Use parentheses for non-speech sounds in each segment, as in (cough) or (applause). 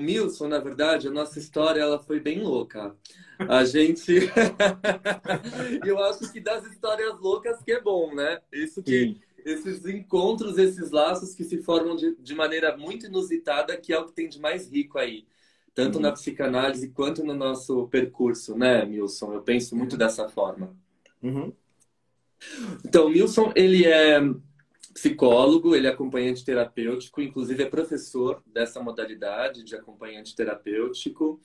O Milson, na verdade, a nossa história ela foi bem louca. A gente. (laughs) Eu acho que das histórias loucas que é bom, né? Isso que. Sim esses encontros, esses laços que se formam de, de maneira muito inusitada, que é o que tem de mais rico aí. Tanto uhum. na psicanálise quanto no nosso percurso, né, Milson? Eu penso muito dessa forma. Uhum. Então, o Milson, ele é psicólogo, ele é acompanhante terapêutico, inclusive é professor dessa modalidade de acompanhante terapêutico.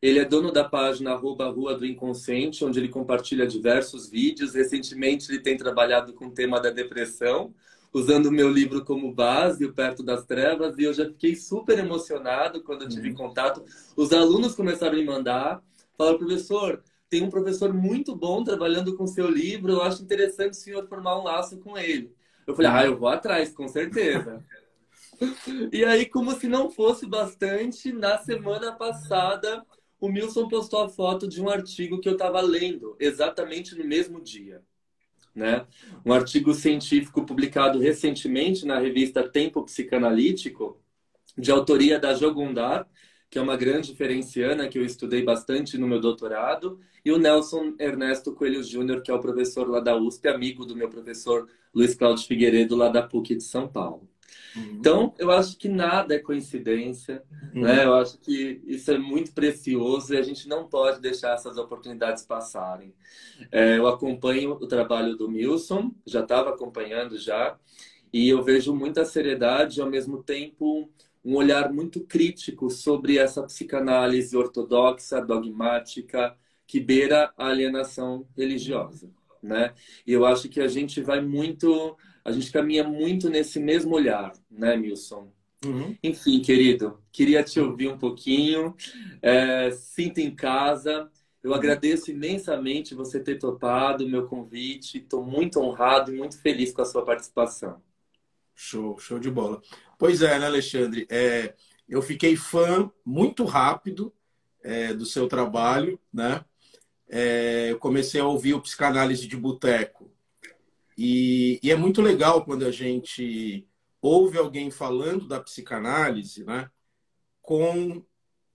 Ele é dono da página arroba Rua do Inconsciente, onde ele compartilha diversos vídeos. Recentemente ele tem trabalhado com o tema da depressão, usando o meu livro como base, o Perto das Trevas, e eu já fiquei super emocionado quando eu tive uhum. contato. Os alunos começaram a me mandar, falaram, professor, tem um professor muito bom trabalhando com seu livro, eu acho interessante o senhor formar um laço com ele. Eu falei, ah, eu vou atrás, com certeza. e aí, como se não fosse bastante, na semana passada o Milson postou a foto de um artigo que eu estava lendo exatamente no mesmo dia. Né? Um artigo científico publicado recentemente na revista Tempo Psicanalítico, de autoria da Jogundar, que é uma grande diferenciana que eu estudei bastante no meu doutorado, e o Nelson Ernesto Coelho Júnior, que é o professor lá da USP, amigo do meu professor Luiz Cláudio Figueiredo, lá da PUC de São Paulo. Uhum. Então, eu acho que nada é coincidência, uhum. né? Eu acho que isso é muito precioso e a gente não pode deixar essas oportunidades passarem. É, eu acompanho o trabalho do Milson, já estava acompanhando já, e eu vejo muita seriedade e, ao mesmo tempo, um olhar muito crítico sobre essa psicanálise ortodoxa, dogmática, que beira a alienação religiosa, né? E eu acho que a gente vai muito a gente caminha muito nesse mesmo olhar, né, Milson? Uhum. Enfim, querido, queria te ouvir um pouquinho. É, sinta em casa. Eu agradeço imensamente você ter topado o meu convite. Estou muito honrado e muito feliz com a sua participação. Show, show de bola. Pois é, né, Alexandre? É, eu fiquei fã muito rápido é, do seu trabalho, né? É, eu comecei a ouvir o Psicanálise de Boteco e, e, é muito legal quando a gente ouve alguém falando da psicanálise, né, com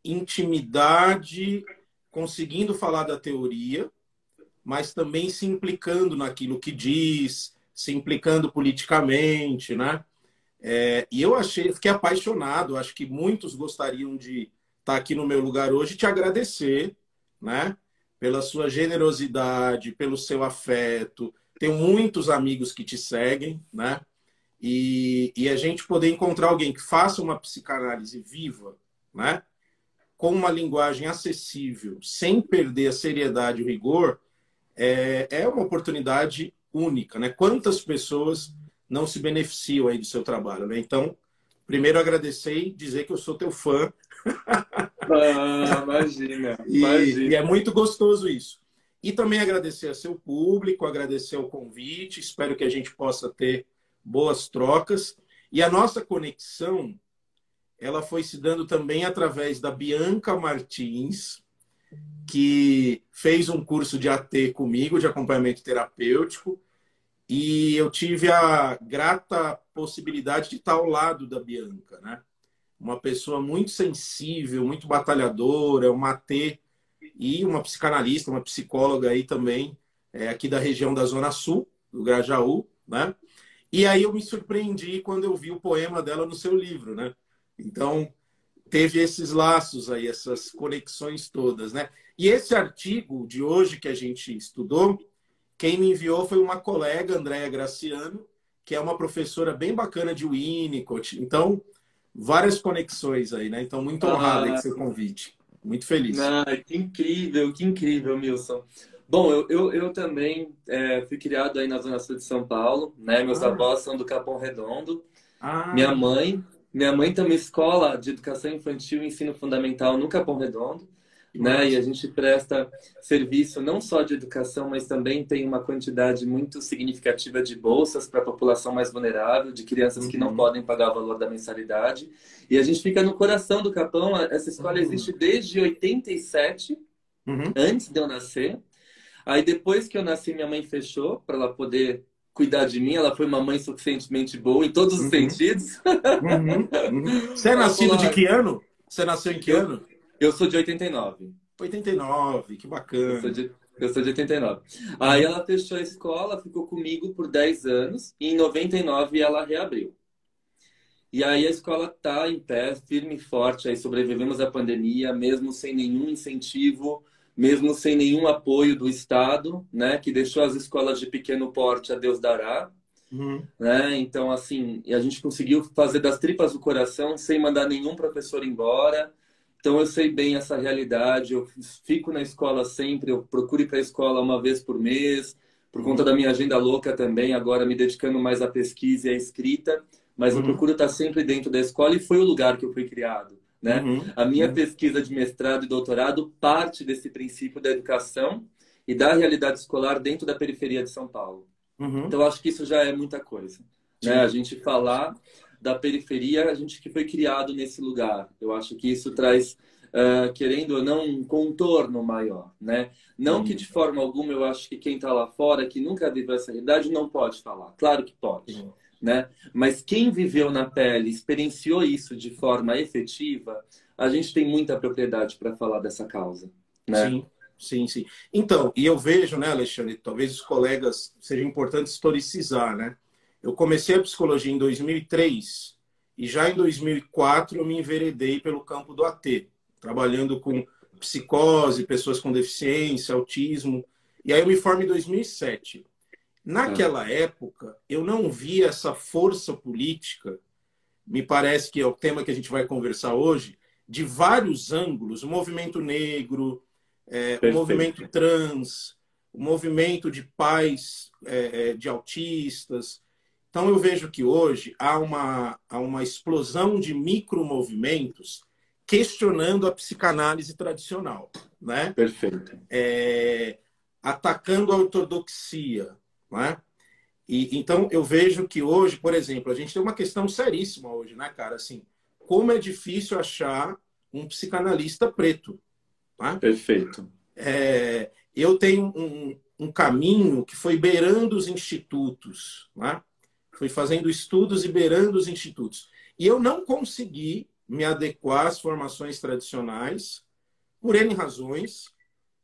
intimidade, conseguindo falar da teoria, mas também se implicando naquilo que diz, se implicando politicamente, né? É, e eu achei, fiquei apaixonado. Acho que muitos gostariam de estar aqui no meu lugar hoje e te agradecer, né? Pela sua generosidade, pelo seu afeto, tenho muitos amigos que te seguem, né? E, e a gente poder encontrar alguém que faça uma psicanálise viva, né? Com uma linguagem acessível, sem perder a seriedade e o rigor, é, é uma oportunidade única, né? Quantas pessoas não se beneficiam aí do seu trabalho, né? Então, primeiro agradecer e dizer que eu sou teu fã. Ah, imagina, (laughs) imagina. E, e é muito gostoso isso. E também agradecer a seu público, agradecer o convite, espero que a gente possa ter boas trocas. E a nossa conexão, ela foi se dando também através da Bianca Martins, que fez um curso de AT comigo, de acompanhamento terapêutico, E eu tive a grata possibilidade de estar ao lado da Bianca, né? Uma pessoa muito sensível, muito batalhadora, uma T e uma psicanalista, uma psicóloga aí também, é, aqui da região da Zona Sul, do Grajaú, né? E aí eu me surpreendi quando eu vi o poema dela no seu livro, né? Então, teve esses laços aí, essas conexões todas, né? E esse artigo de hoje que a gente estudou, quem me enviou foi uma colega, Andréa Graciano, que é uma professora bem bacana de Winnicott. Então, várias conexões aí, né? Então, muito honrado ah, com seu convite. Muito feliz. Ah, que incrível, que incrível, Milson. Bom, eu, eu, eu também é, fui criado aí na Zona Sul de São Paulo, né? Meus ah. avós são do Capão Redondo. Ah. Minha mãe, minha mãe tem uma escola de educação infantil e ensino fundamental no Capão Redondo né? E a gente presta serviço não só de educação, mas também tem uma quantidade muito significativa de bolsas para a população mais vulnerável, de crianças que não uhum. podem pagar o valor da mensalidade. E a gente fica no coração do Capão. Essa escola uhum. existe desde 87, uhum. antes de eu nascer. Aí depois que eu nasci, minha mãe fechou para ela poder cuidar de mim. Ela foi uma mãe suficientemente boa em todos os uhum. sentidos. Uhum. Uhum. Você é nascido de que ano? Você nasceu em que ano? Eu sou de 89. 89, que bacana. Eu sou de, eu sou de 89. Aí ela fechou a escola, ficou comigo por 10 anos, e em 99 ela reabriu. E aí a escola tá em pé, firme e forte, aí sobrevivemos à pandemia, mesmo sem nenhum incentivo, mesmo sem nenhum apoio do Estado, né, que deixou as escolas de pequeno porte a Deus dará. Uhum. Né? Então, assim, a gente conseguiu fazer das tripas do coração sem mandar nenhum professor embora, então eu sei bem essa realidade, eu fico na escola sempre, eu procuro ir para a escola uma vez por mês, por conta da minha agenda louca também, agora me dedicando mais à pesquisa e à escrita, mas uhum. eu procuro estar sempre dentro da escola e foi o lugar que eu fui criado. Né? Uhum. A minha uhum. pesquisa de mestrado e doutorado parte desse princípio da educação e da realidade escolar dentro da periferia de São Paulo. Uhum. Então, acho que isso já é muita coisa. Né? A gente falar da periferia, a gente que foi criado nesse lugar. Eu acho que isso traz, uh, querendo ou não, um contorno maior, né? Não que de forma alguma eu acho que quem está lá fora, que nunca viveu essa realidade, não pode falar. Claro que pode, né? Mas quem viveu na pele, experienciou isso de forma efetiva, a gente tem muita propriedade para falar dessa causa, né? Sim. Sim, sim. Então, e eu vejo, né, Alexandre, talvez os colegas seja importante historicizar, né? Eu comecei a psicologia em 2003 e já em 2004 eu me enveredei pelo campo do AT, trabalhando com psicose, pessoas com deficiência, autismo. E aí eu me formo em 2007. Naquela ah. época, eu não via essa força política, me parece que é o tema que a gente vai conversar hoje, de vários ângulos, o movimento negro, é, o movimento trans, o movimento de pais é, é de autistas, então, eu vejo que hoje há uma, há uma explosão de micromovimentos questionando a psicanálise tradicional. Né? Perfeito. É, atacando a ortodoxia. Né? E, então, eu vejo que hoje, por exemplo, a gente tem uma questão seríssima hoje, né, cara? Assim, como é difícil achar um psicanalista preto. Né? Perfeito. É, eu tenho um, um caminho que foi beirando os institutos. Né? Fui fazendo estudos e beirando os institutos. E eu não consegui me adequar às formações tradicionais por N razões,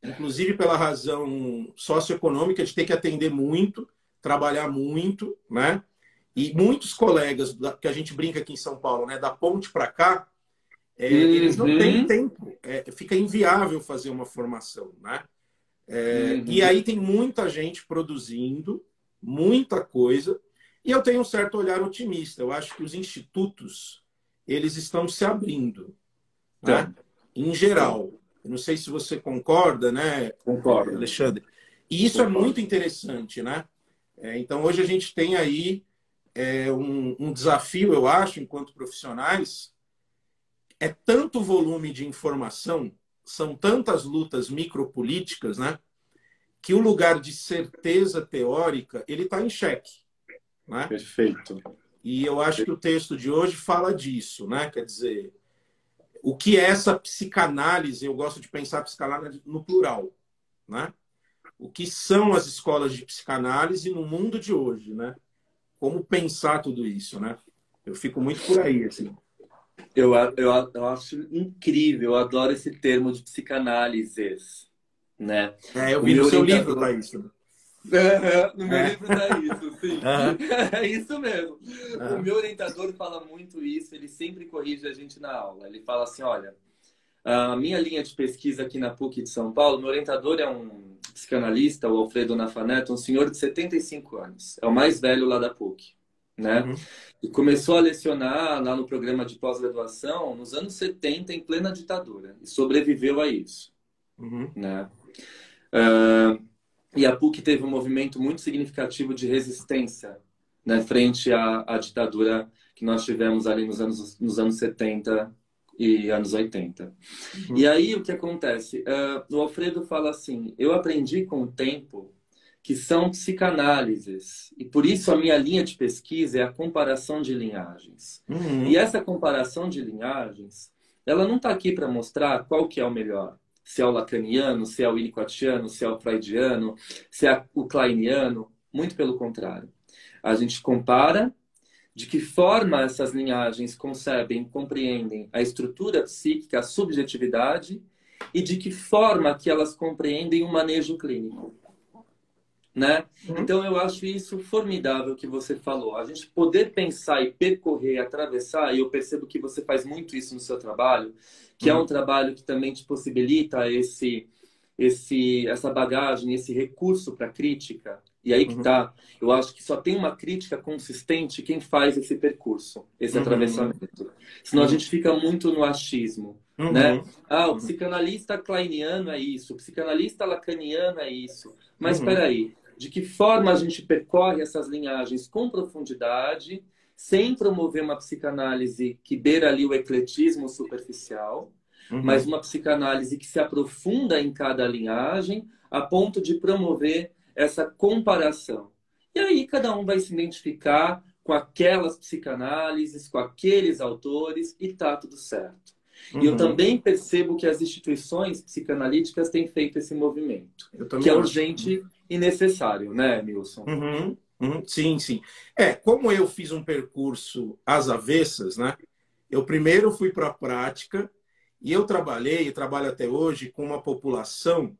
inclusive pela razão socioeconômica de ter que atender muito, trabalhar muito, né? E muitos colegas que a gente brinca aqui em São Paulo, né, da ponte para cá, é, uhum. eles não têm uhum. tempo, é, fica inviável fazer uma formação, né? É, uhum. E aí tem muita gente produzindo, muita coisa, e eu tenho um certo olhar otimista. Eu acho que os institutos eles estão se abrindo, né? em geral. Eu não sei se você concorda, né? Concordo, Alexandre. E isso é Concordo. é muito interessante, né? É, então hoje a gente tem aí é, um, um desafio, eu acho, enquanto profissionais, é tanto volume de informação, são tantas lutas micropolíticas, né? Que o lugar de certeza teórica ele está em xeque. Né? Perfeito. E eu acho que o texto de hoje fala disso, né? Quer dizer, o que é essa psicanálise? Eu gosto de pensar psicanálise no plural, né? o que são as escolas de psicanálise no mundo de hoje, né? Como pensar tudo isso, né? Eu fico muito por aí, assim. Eu, eu, eu acho incrível, eu adoro esse termo de psicanálises, né? É, eu vi no seu livro, tá isso. no meu é. livro tá isso, sim. Uhum. (laughs) É isso mesmo. Uhum. O meu orientador fala muito isso, ele sempre corrige a gente na aula. Ele fala assim, olha, a minha linha de pesquisa aqui na PUC de São Paulo, meu orientador é um psicanalista, o Alfredo Nafaneto, um senhor de 75 anos. É o mais velho lá da PUC, né? Uhum. E começou a lecionar lá no programa de pós-graduação nos anos 70, em plena ditadura. E sobreviveu a isso, uhum. né? Uh, e a PUC teve um movimento muito significativo de resistência né, frente à, à ditadura que nós tivemos ali nos anos, nos anos 70 e anos 80. Uhum. E aí o que acontece? Uh, o Alfredo fala assim: eu aprendi com o tempo que são psicanálises e por isso a minha linha de pesquisa é a comparação de linhagens. Uhum. E essa comparação de linhagens, ela não está aqui para mostrar qual que é o melhor. Se é o lacaniano, se é o winnicottiano, se é o freudiano, se é o kleiniano. Muito pelo contrário. A gente compara de que forma essas linhagens concebem, compreendem a estrutura psíquica, a subjetividade, e de que forma que elas compreendem o manejo clínico. Né? Uhum. Então eu acho isso formidável que você falou. A gente poder pensar e percorrer, atravessar, e eu percebo que você faz muito isso no seu trabalho, que uhum. é um trabalho que também te possibilita esse, esse, essa bagagem, esse recurso para crítica, e aí que uhum. tá. Eu acho que só tem uma crítica consistente quem faz esse percurso, esse uhum. atravessamento. Senão uhum. a gente fica muito no achismo. Uhum. Né? Ah, o uhum. psicanalista kleiniano é isso, o psicanalista lacaniano é isso. Mas uhum. espera aí, de que forma a gente percorre essas linhagens com profundidade, sem promover uma psicanálise que beira ali o ecletismo superficial, uhum. mas uma psicanálise que se aprofunda em cada linhagem, a ponto de promover essa comparação. E aí cada um vai se identificar com aquelas psicanálises, com aqueles autores e tá tudo certo. Uhum. E eu uhum. também percebo que as instituições psicanalíticas têm feito esse movimento, que é urgente e necessário, né, Milson? Uhum. Uhum. Sim, sim. É, como eu fiz um percurso às avessas, né? Eu primeiro fui para a prática e eu trabalhei e trabalho até hoje com uma população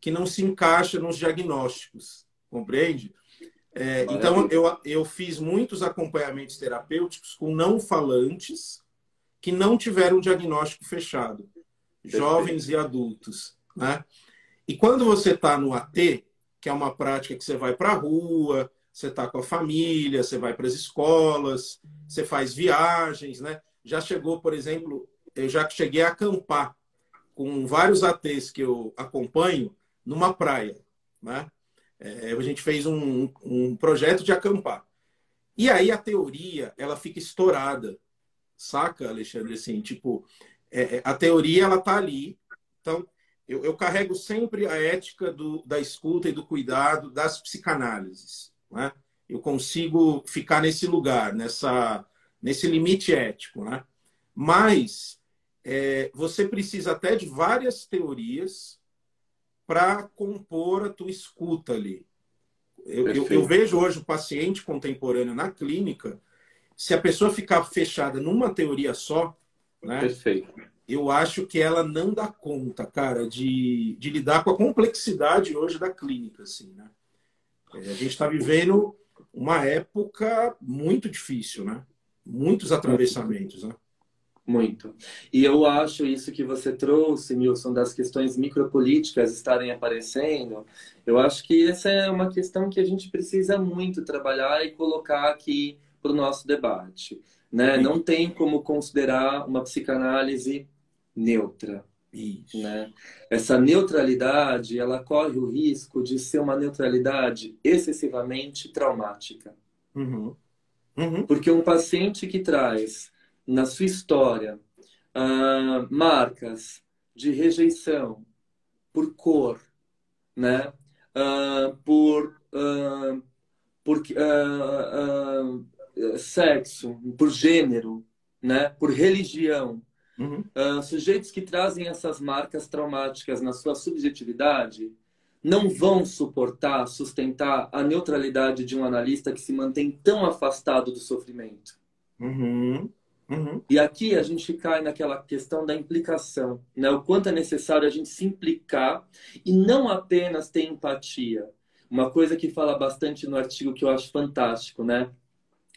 que não se encaixa nos diagnósticos, compreende? É, então, eu, eu fiz muitos acompanhamentos terapêuticos com não falantes que não tiveram diagnóstico fechado, jovens e adultos. Né? E quando você está no AT, que é uma prática que você vai para a rua, você está com a família, você vai para as escolas, você faz viagens, né? Já chegou, por exemplo, eu já cheguei a acampar com vários ATs que eu acompanho, numa praia. Né? É, a gente fez um, um projeto de acampar. E aí a teoria, ela fica estourada. Saca, Alexandre? Assim, tipo, é, é, a teoria, ela tá ali. Então, eu, eu carrego sempre a ética do, da escuta e do cuidado das psicanálises. Né? Eu consigo ficar nesse lugar, nessa, nesse limite ético. Né? Mas é, você precisa até de várias teorias para compor a tua escuta ali. Eu, eu, eu, vejo hoje o paciente contemporâneo na clínica, se a pessoa ficar fechada numa teoria só, né? Perfeito. Eu acho que ela não dá conta, cara, de, de lidar com a complexidade hoje da clínica, assim, né? É, a gente está vivendo uma época muito difícil, né? Muitos atravessamentos, né? Muito. E eu acho isso que você trouxe, Milson, das questões micropolíticas estarem aparecendo. Eu acho que essa é uma questão que a gente precisa muito trabalhar e colocar aqui para o nosso debate. Né? Não tem como considerar uma psicanálise neutra. Isso. Né? Essa neutralidade, ela corre o risco de ser uma neutralidade excessivamente traumática. Uhum. Uhum. Porque um paciente que traz na sua história uh, marcas de rejeição por cor, né? Uh, por uh, por sexo, por gênero, né? Por religião. Uhum. sujeitos que trazem essas marcas traumáticas na sua subjetividade não vão suportar, sustentar a neutralidade de um analista que se mantém tão afastado do sofrimento. Uhum. Uhum. E aqui a gente cai naquela questão da implicação, né? O quanto é necessário a gente se implicar e não apenas ter empatia. Uma coisa que fala bastante no artigo que eu acho fantástico, né?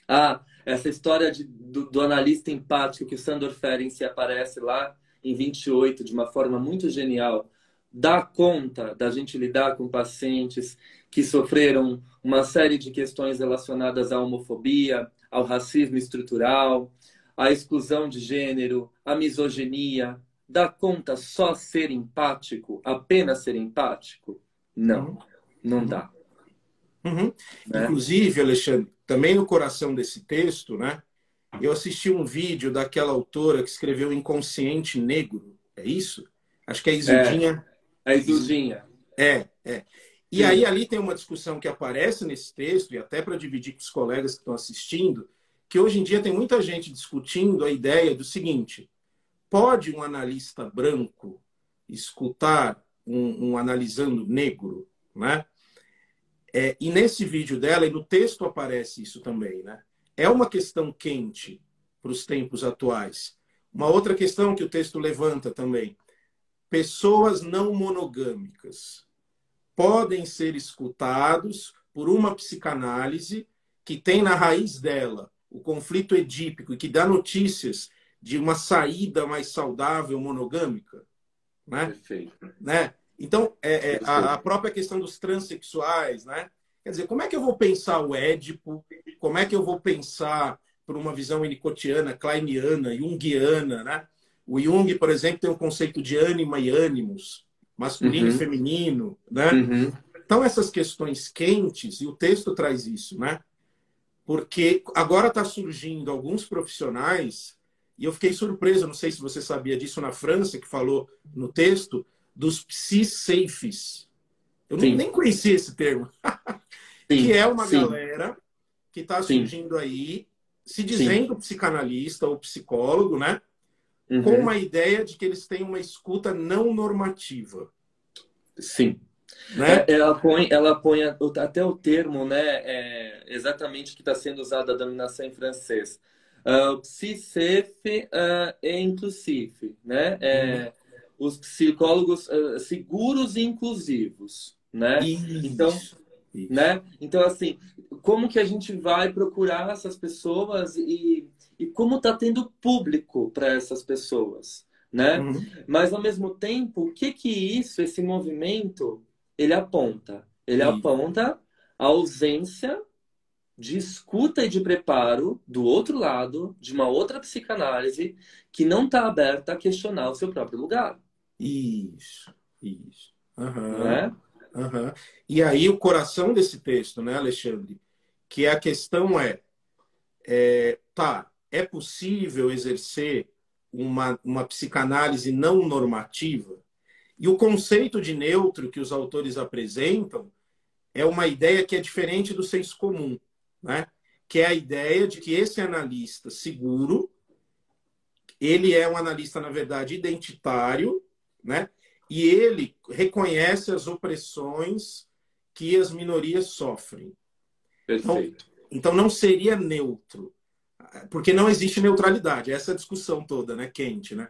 Ah, essa história de, do, do, analista empático que o Sandor Ferenczi aparece lá em 28 de uma forma muito genial, dá conta da gente lidar com pacientes que sofreram uma série de questões relacionadas à homofobia, ao racismo estrutural, à exclusão de gênero, à misoginia. Dá conta só ser empático, apenas ser empático? Não, uhum. não dá. Uhum. Né? Inclusive, Alexandre, também no coração desse texto, né? Eu assisti um vídeo daquela autora que escreveu Inconsciente Negro. É isso? Acho que é Isudinha. É, a Isudinha. É, é. E Sim. aí ali tem uma discussão que aparece nesse texto, e até para dividir com os colegas que estão assistindo, que hoje em dia tem muita gente discutindo a ideia do seguinte: pode um analista branco escutar um, um analisando negro, né? É, e nesse vídeo dela, e no texto aparece isso também, né? É uma questão quente para os tempos atuais. Uma outra questão que o texto levanta também: pessoas não monogâmicas podem ser escutados por uma psicanálise que tem na raiz dela o conflito edípico e que dá notícias de uma saída mais saudável monogâmica, né? Perfeito. Né? Então, é, é a, a, própria questão dos transexuais, né? Quer dizer, como é que eu vou pensar o Édipo? Como é que eu vou pensar por uma visão winnicottiana, kleiniana, junguiana, né? O Jung, por exemplo, tem o conceito de ânima e ânimos, masculino uhum. e feminino, né? Uhum. Então, essas questões quentes, e o texto traz isso, né? Porque agora está surgindo alguns profissionais, e eu fiquei surpreso, não sei se você sabia disso na França, que falou no texto, dos psi-safes. Eu Sim. nem conhecia esse termo. (laughs) que é uma Sim. galera que está surgindo aí, se dizendo psicanalista ou psicólogo, né? Uhum. Com uma ideia de que eles têm uma escuta não normativa. Sim. Né? É, ela põe, ela põe até o termo, né? É exatamente que está sendo usado a denominação em francês. Uh, psicef uh, é inclusive, né? É, uhum. Os psicólogos uh, seguros e inclusivos, né? Isso. Então, Isso. né? Então assim, como que a gente vai procurar essas pessoas e, e como está tendo público para essas pessoas, né? Uhum. Mas ao mesmo tempo, o que que isso, esse movimento ele aponta. Ele Sim. aponta a ausência de escuta e de preparo do outro lado, de uma outra psicanálise que não está aberta a questionar o seu próprio lugar. Isso, isso. Uhum. Né? Uhum. E aí o coração desse texto, né, Alexandre? Que a questão é, é tá, é possível exercer uma, uma psicanálise não normativa? E o conceito de neutro que os autores apresentam é uma ideia que é diferente do senso comum, né? que é a ideia de que esse analista seguro, ele é um analista, na verdade, identitário, né? e ele reconhece as opressões que as minorias sofrem. Perfeito. Então, então não seria neutro, porque não existe neutralidade. Essa é a discussão toda, né, quente, né?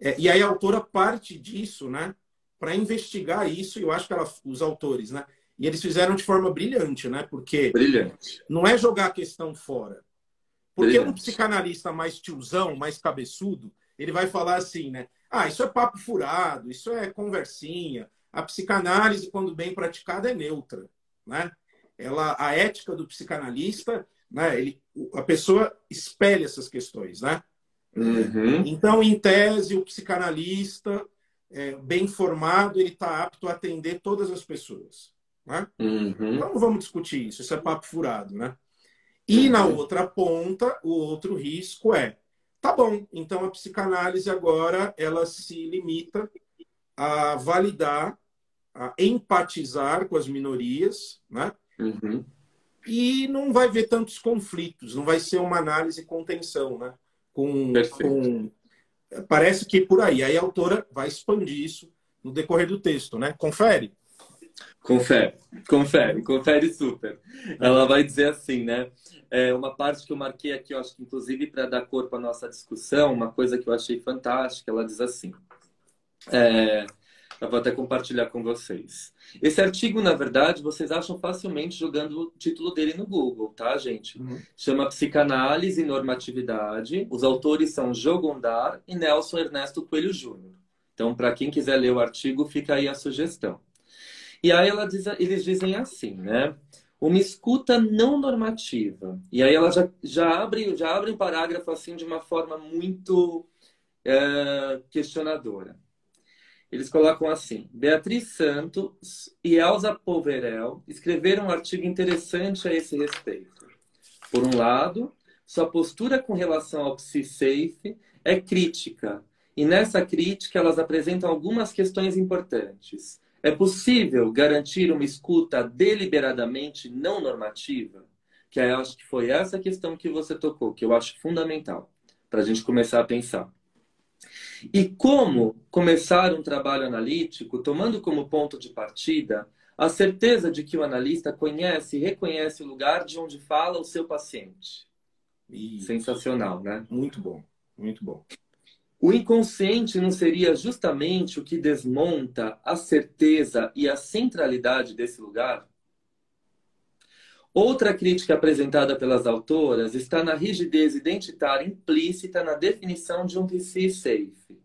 É, e aí a autora parte disso, né, para investigar isso, e eu acho que ela, os autores, né, e eles fizeram de forma brilhante, né, porque brilhante. não é jogar a questão fora. Porque brilhante. um psicanalista mais tiozão, mais cabeçudo, ele vai falar assim, né, ah, isso é papo furado, isso é conversinha. A psicanálise, quando bem praticada, é neutra, né? Ela, a ética do psicanalista, né, ele, a pessoa espelha essas questões, né? Uhum. Então, em tese, o psicanalista é, bem formado, ele está apto a atender todas as pessoas. Né? Uhum. Então, não vamos discutir isso, isso é papo furado. Né? E uhum. na outra ponta, o outro risco é, tá bom, então a psicanálise agora ela se limita a validar, a empatizar com as minorias, né? Uhum. E não vai ver tantos conflitos, não vai ser uma análise com tensão, né? com, com, parece que por aí. Aí a autora vai expandir isso no decorrer do texto, né? Confere. Confere, confere, confere super. Ela vai dizer assim, né? É uma parte que eu marquei aqui, eu acho que inclusive para dar corpo à nossa discussão, uma coisa que eu achei fantástica, ela diz assim. É, eu vou até compartilhar com vocês. Esse artigo, na verdade, vocês acham facilmente jogando o título dele no Google, tá, gente? Uhum. Chama Psicanálise e Normatividade. Os autores são Jo Gondar e Nelson Ernesto Coelho Júnior. Então, para quem quiser ler o artigo, fica aí a sugestão. E aí diz, eles dizem assim, né? Uma escuta não normativa. E aí ela já, já, abre, já abre um parágrafo assim de uma forma muito é, questionadora. Eles colocam assim: Beatriz Santos e Elza Poverel escreveram um artigo interessante a esse respeito. Por um lado, sua postura com relação ao PsiSafe é crítica, e nessa crítica elas apresentam algumas questões importantes. É possível garantir uma escuta deliberadamente não normativa? Que eu acho que foi essa questão que você tocou, que eu acho fundamental para a gente começar a pensar. E como começar um trabalho analítico tomando como ponto de partida a certeza de que o analista conhece e reconhece o lugar de onde fala o seu paciente. Isso. Sensacional, né? Muito bom, muito bom. O inconsciente não seria justamente o que desmonta a certeza e a centralidade desse lugar? Outra crítica apresentada pelas autoras está na rigidez identitária implícita na definição de um TC safe.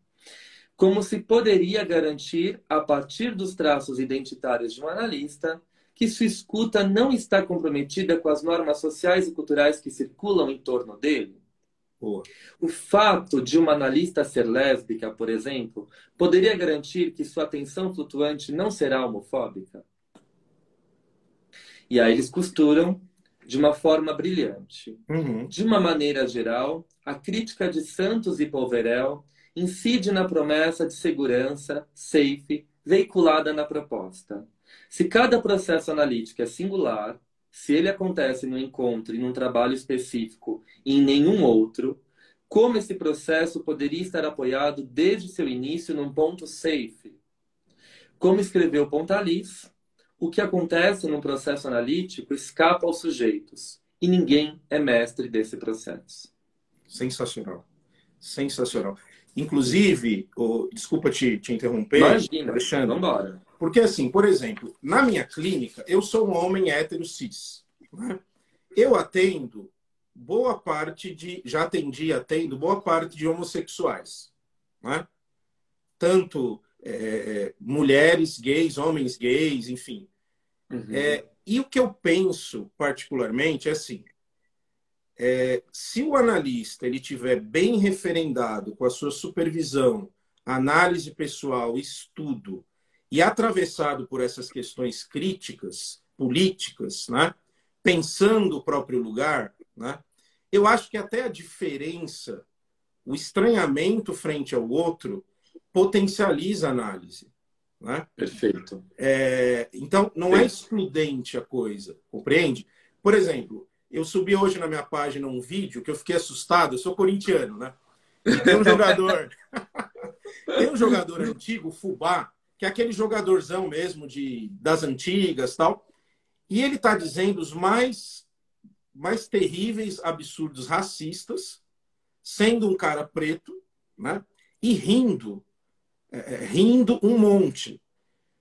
Como se poderia garantir, a partir dos traços identitários de um analista, que sua escuta não está comprometida com as normas sociais e culturais que circulam em torno dele? Boa. O fato de uma analista ser lésbica, por exemplo, poderia garantir que sua atenção flutuante não será homofóbica? E aí eles costuram de uma forma brilhante. Uhum. De uma maneira geral, a crítica de Santos e Polverel incide na promessa de segurança, safe, veiculada na proposta. Se cada processo analítico é singular, se ele acontece no encontro e num trabalho específico e em nenhum outro, como esse processo poderia estar apoiado desde seu início num ponto safe? Como escreveu Pontalis, o que acontece num processo analítico escapa aos sujeitos e ninguém é mestre desse processo. Sensacional. Sensacional. Inclusive, oh, desculpa te, te interromper, Imagina, Alexandre. Vamos embora. Porque, assim, por exemplo, na minha clínica, eu sou um homem hétero cis. Né? Eu atendo boa parte de. Já atendi, atendo boa parte de homossexuais. Né? Tanto é, é, mulheres gays, homens gays, enfim. Uhum. É, e o que eu penso particularmente é assim: é, se o analista ele tiver bem referendado com a sua supervisão, análise pessoal, estudo e atravessado por essas questões críticas, políticas, né? pensando o próprio lugar, né? eu acho que até a diferença, o estranhamento frente ao outro, potencializa a análise. Né? Perfeito. É, então, não é excludente a coisa, compreende? Por exemplo, eu subi hoje na minha página um vídeo que eu fiquei assustado, eu sou corintiano, né? E tem um jogador. (laughs) tem um jogador antigo, Fubá, que é aquele jogadorzão mesmo de, das antigas tal. E ele está dizendo os mais, mais terríveis absurdos racistas, sendo um cara preto, né? E rindo é, é, rindo um monte.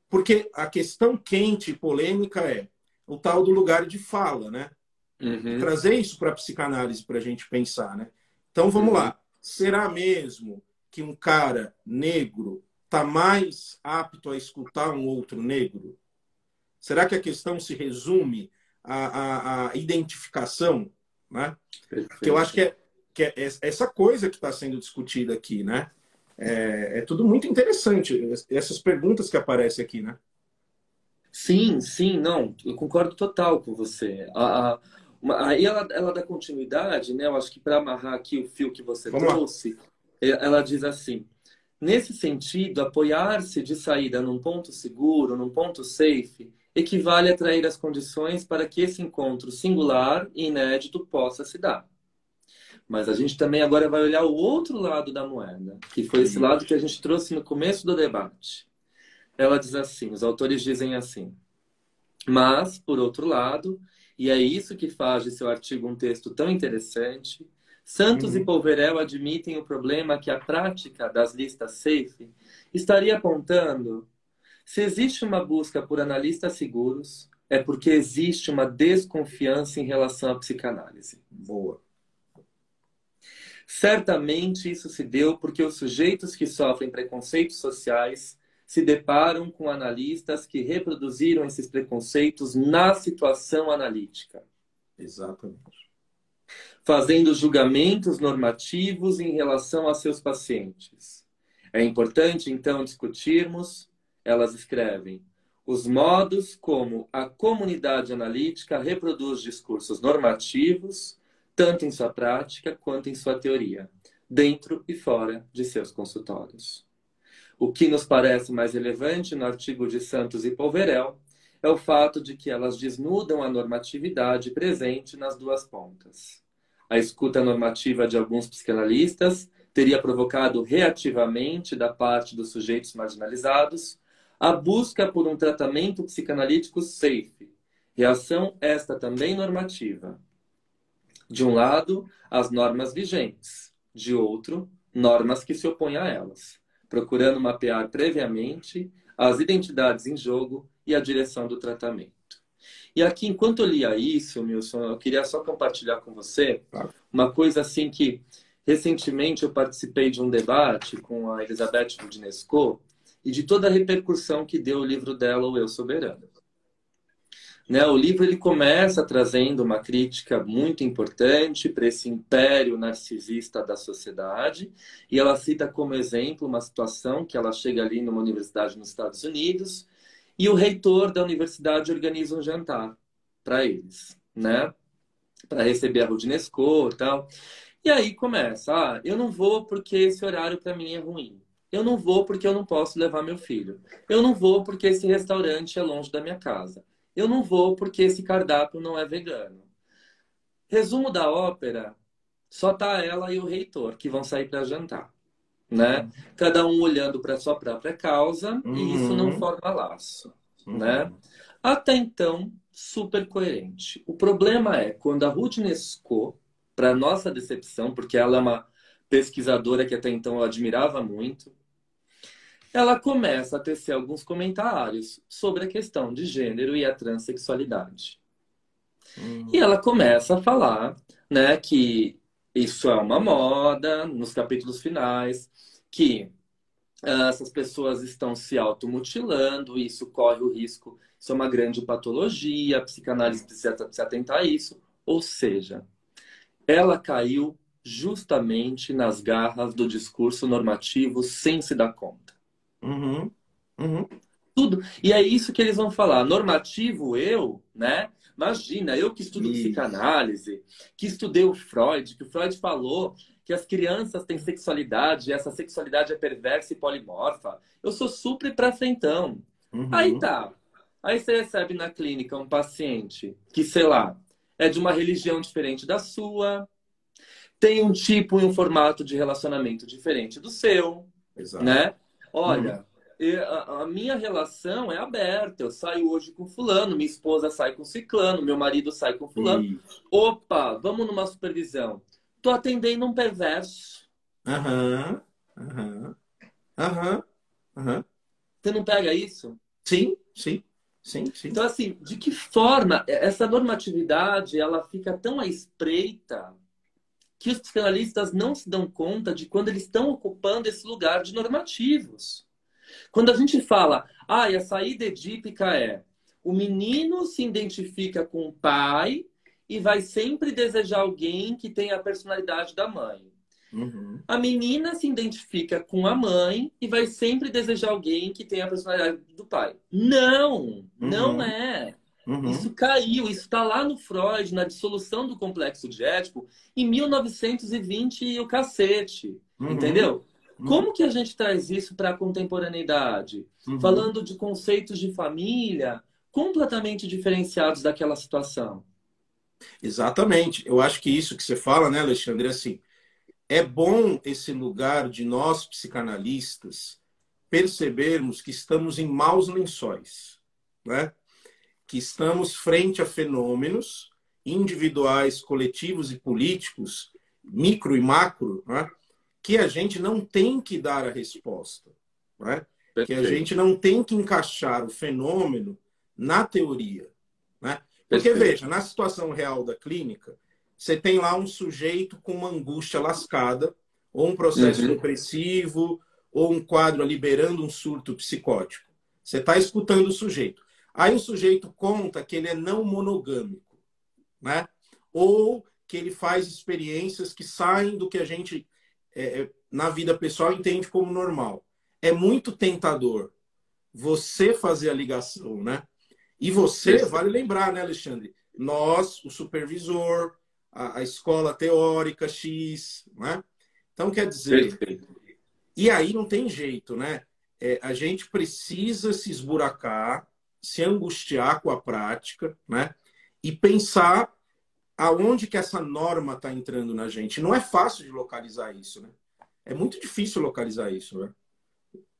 Porque a questão quente e polêmica é o tal do lugar de fala, né? Uhum. Trazer isso para a psicanálise para a gente pensar, né? Então vamos uhum. lá. Será mesmo que um cara negro está mais apto a escutar um outro negro? Será que a questão se resume à, à, à identificação? Né? Que eu acho que é, que é essa coisa que está sendo discutida aqui, né? É, é tudo muito interessante, essas perguntas que aparecem aqui, né? Sim, sim, não, eu concordo total com você. A, a, uma, aí ela, ela dá continuidade, né? Eu acho que para amarrar aqui o fio que você Vamos trouxe, lá. É, ela diz assim: nesse sentido, apoiar-se de saída num ponto seguro, num ponto safe, equivale a atrair as condições para que esse encontro singular e inédito possa se dar. Mas a gente também agora vai olhar o outro lado da moeda, que foi esse lado que a gente trouxe no começo do debate. ela diz assim: os autores dizem assim. Mas, por outro lado, e é isso que faz de seu artigo um texto tão interessante, Santos uhum. e Polverel admitem o problema que a prática das listas SAFE estaria apontando. Se existe uma busca por analistas seguros, é porque existe uma desconfiança em relação à psicanálise. Boa. Certamente isso se deu porque os sujeitos que sofrem preconceitos sociais se deparam com analistas que reproduziram esses preconceitos na situação analítica. Exatamente. Fazendo julgamentos normativos em relação a seus pacientes. É importante, então, discutirmos, elas escrevem, os modos como a comunidade analítica reproduz discursos normativos, tanto em sua prática quanto em sua teoria, dentro e fora de seus consultórios. O que nos parece mais relevante no artigo de Santos e Polverel é o fato de que elas desnudam a normatividade presente nas duas pontas. A escuta normativa de alguns psicanalistas teria provocado reativamente, da parte dos sujeitos marginalizados, a busca por um tratamento psicanalítico safe, reação esta também normativa. De um lado, as normas vigentes, de outro, normas que se opõem a elas procurando mapear previamente as identidades em jogo e a direção do tratamento. E aqui, enquanto eu lia isso, Milson, eu queria só compartilhar com você uma coisa assim que recentemente eu participei de um debate com a Elizabeth Rudinesco e de toda a repercussão que deu o livro dela, O Eu Soberano. Né? O livro ele começa trazendo uma crítica muito importante para esse império narcisista da sociedade e ela cita como exemplo uma situação que ela chega ali numa universidade nos Estados Unidos e o reitor da universidade organiza um jantar para eles, né? Para receber a Rudinesco e tal. E aí começa, ah, eu não vou porque esse horário para mim é ruim. Eu não vou porque eu não posso levar meu filho. Eu não vou porque esse restaurante é longe da minha casa. Eu não vou porque esse cardápio não é vegano. Resumo da ópera: só tá ela e o reitor que vão sair para jantar, né? Cada um olhando para sua própria causa uhum. e isso não forma laço, uhum. né? Até então, super coerente. O problema é quando a Ruth Nesco, para nossa decepção, porque ela é uma pesquisadora que até então eu admirava muito, ela começa a tecer alguns comentários sobre a questão de gênero e a transexualidade. Uhum. E ela começa a falar né, que isso é uma moda, nos capítulos finais, que uh, essas pessoas estão se automutilando, isso corre o risco, isso é uma grande patologia, a psicanálise precisa se atentar a isso. Ou seja, ela caiu justamente nas garras do discurso normativo sem se dar conta. Uhum. Uhum. Tudo. E é isso que eles vão falar. Normativo, eu, né? Imagina, eu que estudo isso. psicanálise, que estudei o Freud, que o Freud falou que as crianças têm sexualidade, e essa sexualidade é perversa e polimorfa. Eu sou super pra frentão. Uhum. Aí tá. Aí você recebe na clínica um paciente que, sei lá, é de uma religião diferente da sua, tem um tipo e um formato de relacionamento diferente do seu, Exato. né? Olha, uhum. A, a, minha relação é aberta. Eu saio hoje com fulano, minha esposa sai com ciclano, meu marido sai com fulano. Isso. Opa, vamos numa supervisão. Tô atendendo um perverso. Aham, aham, aham, aham. Você não pega isso? Sim, sim. Sim, sim. Então, assim, de que forma essa normatividade ela fica tão à espreita que os psicanalistas não se dão conta de quando eles estão ocupando esse lugar de normativos. Quando a gente fala, ah, a saída edípica é o menino se identifica com o pai e vai sempre desejar alguém que tenha a personalidade da mãe. Uhum. A menina se identifica com a mãe e vai sempre desejar alguém que tenha a personalidade do pai. Não, uhum. não é. Uhum. Isso caiu, isso está lá no Freud, na dissolução do complexo de Édipo, em 1920 e o cacete. Uhum. Entendeu? Uhum. Como que a gente traz isso para a contemporaneidade? Uhum. Falando de conceitos de família completamente diferenciados daquela situação. Exatamente. Eu acho que isso que você fala, né, Alexandre, assim, é bom esse lugar de nós psicanalistas percebermos que estamos em maus lençóis, né? que estamos frente a fenômenos individuais, coletivos e políticos, micro e macro, né? Que a gente não tem que dar a resposta. Né? Que a gente não tem que encaixar o fenômeno na teoria. Né? Porque, Perfeito. veja, na situação real da clínica, você tem lá um sujeito com uma angústia lascada, ou um processo uhum. depressivo, ou um quadro liberando um surto psicótico. Você está escutando o sujeito. Aí o sujeito conta que ele é não monogâmico, né? Ou que ele faz experiências que saem do que a gente é, é na vida pessoal entende como normal. É muito tentador você fazer a ligação, né? E você, vale lembrar, né, Alexandre? Nós, o supervisor, a, a escola teórica X, né? Então, quer dizer, Perfeito. E aí não tem jeito, né? É, a gente precisa se esburacar, se angustiar com a prática, né? E pensar aonde que essa norma está entrando na gente. Não é fácil de localizar isso, né? É muito difícil localizar isso, né?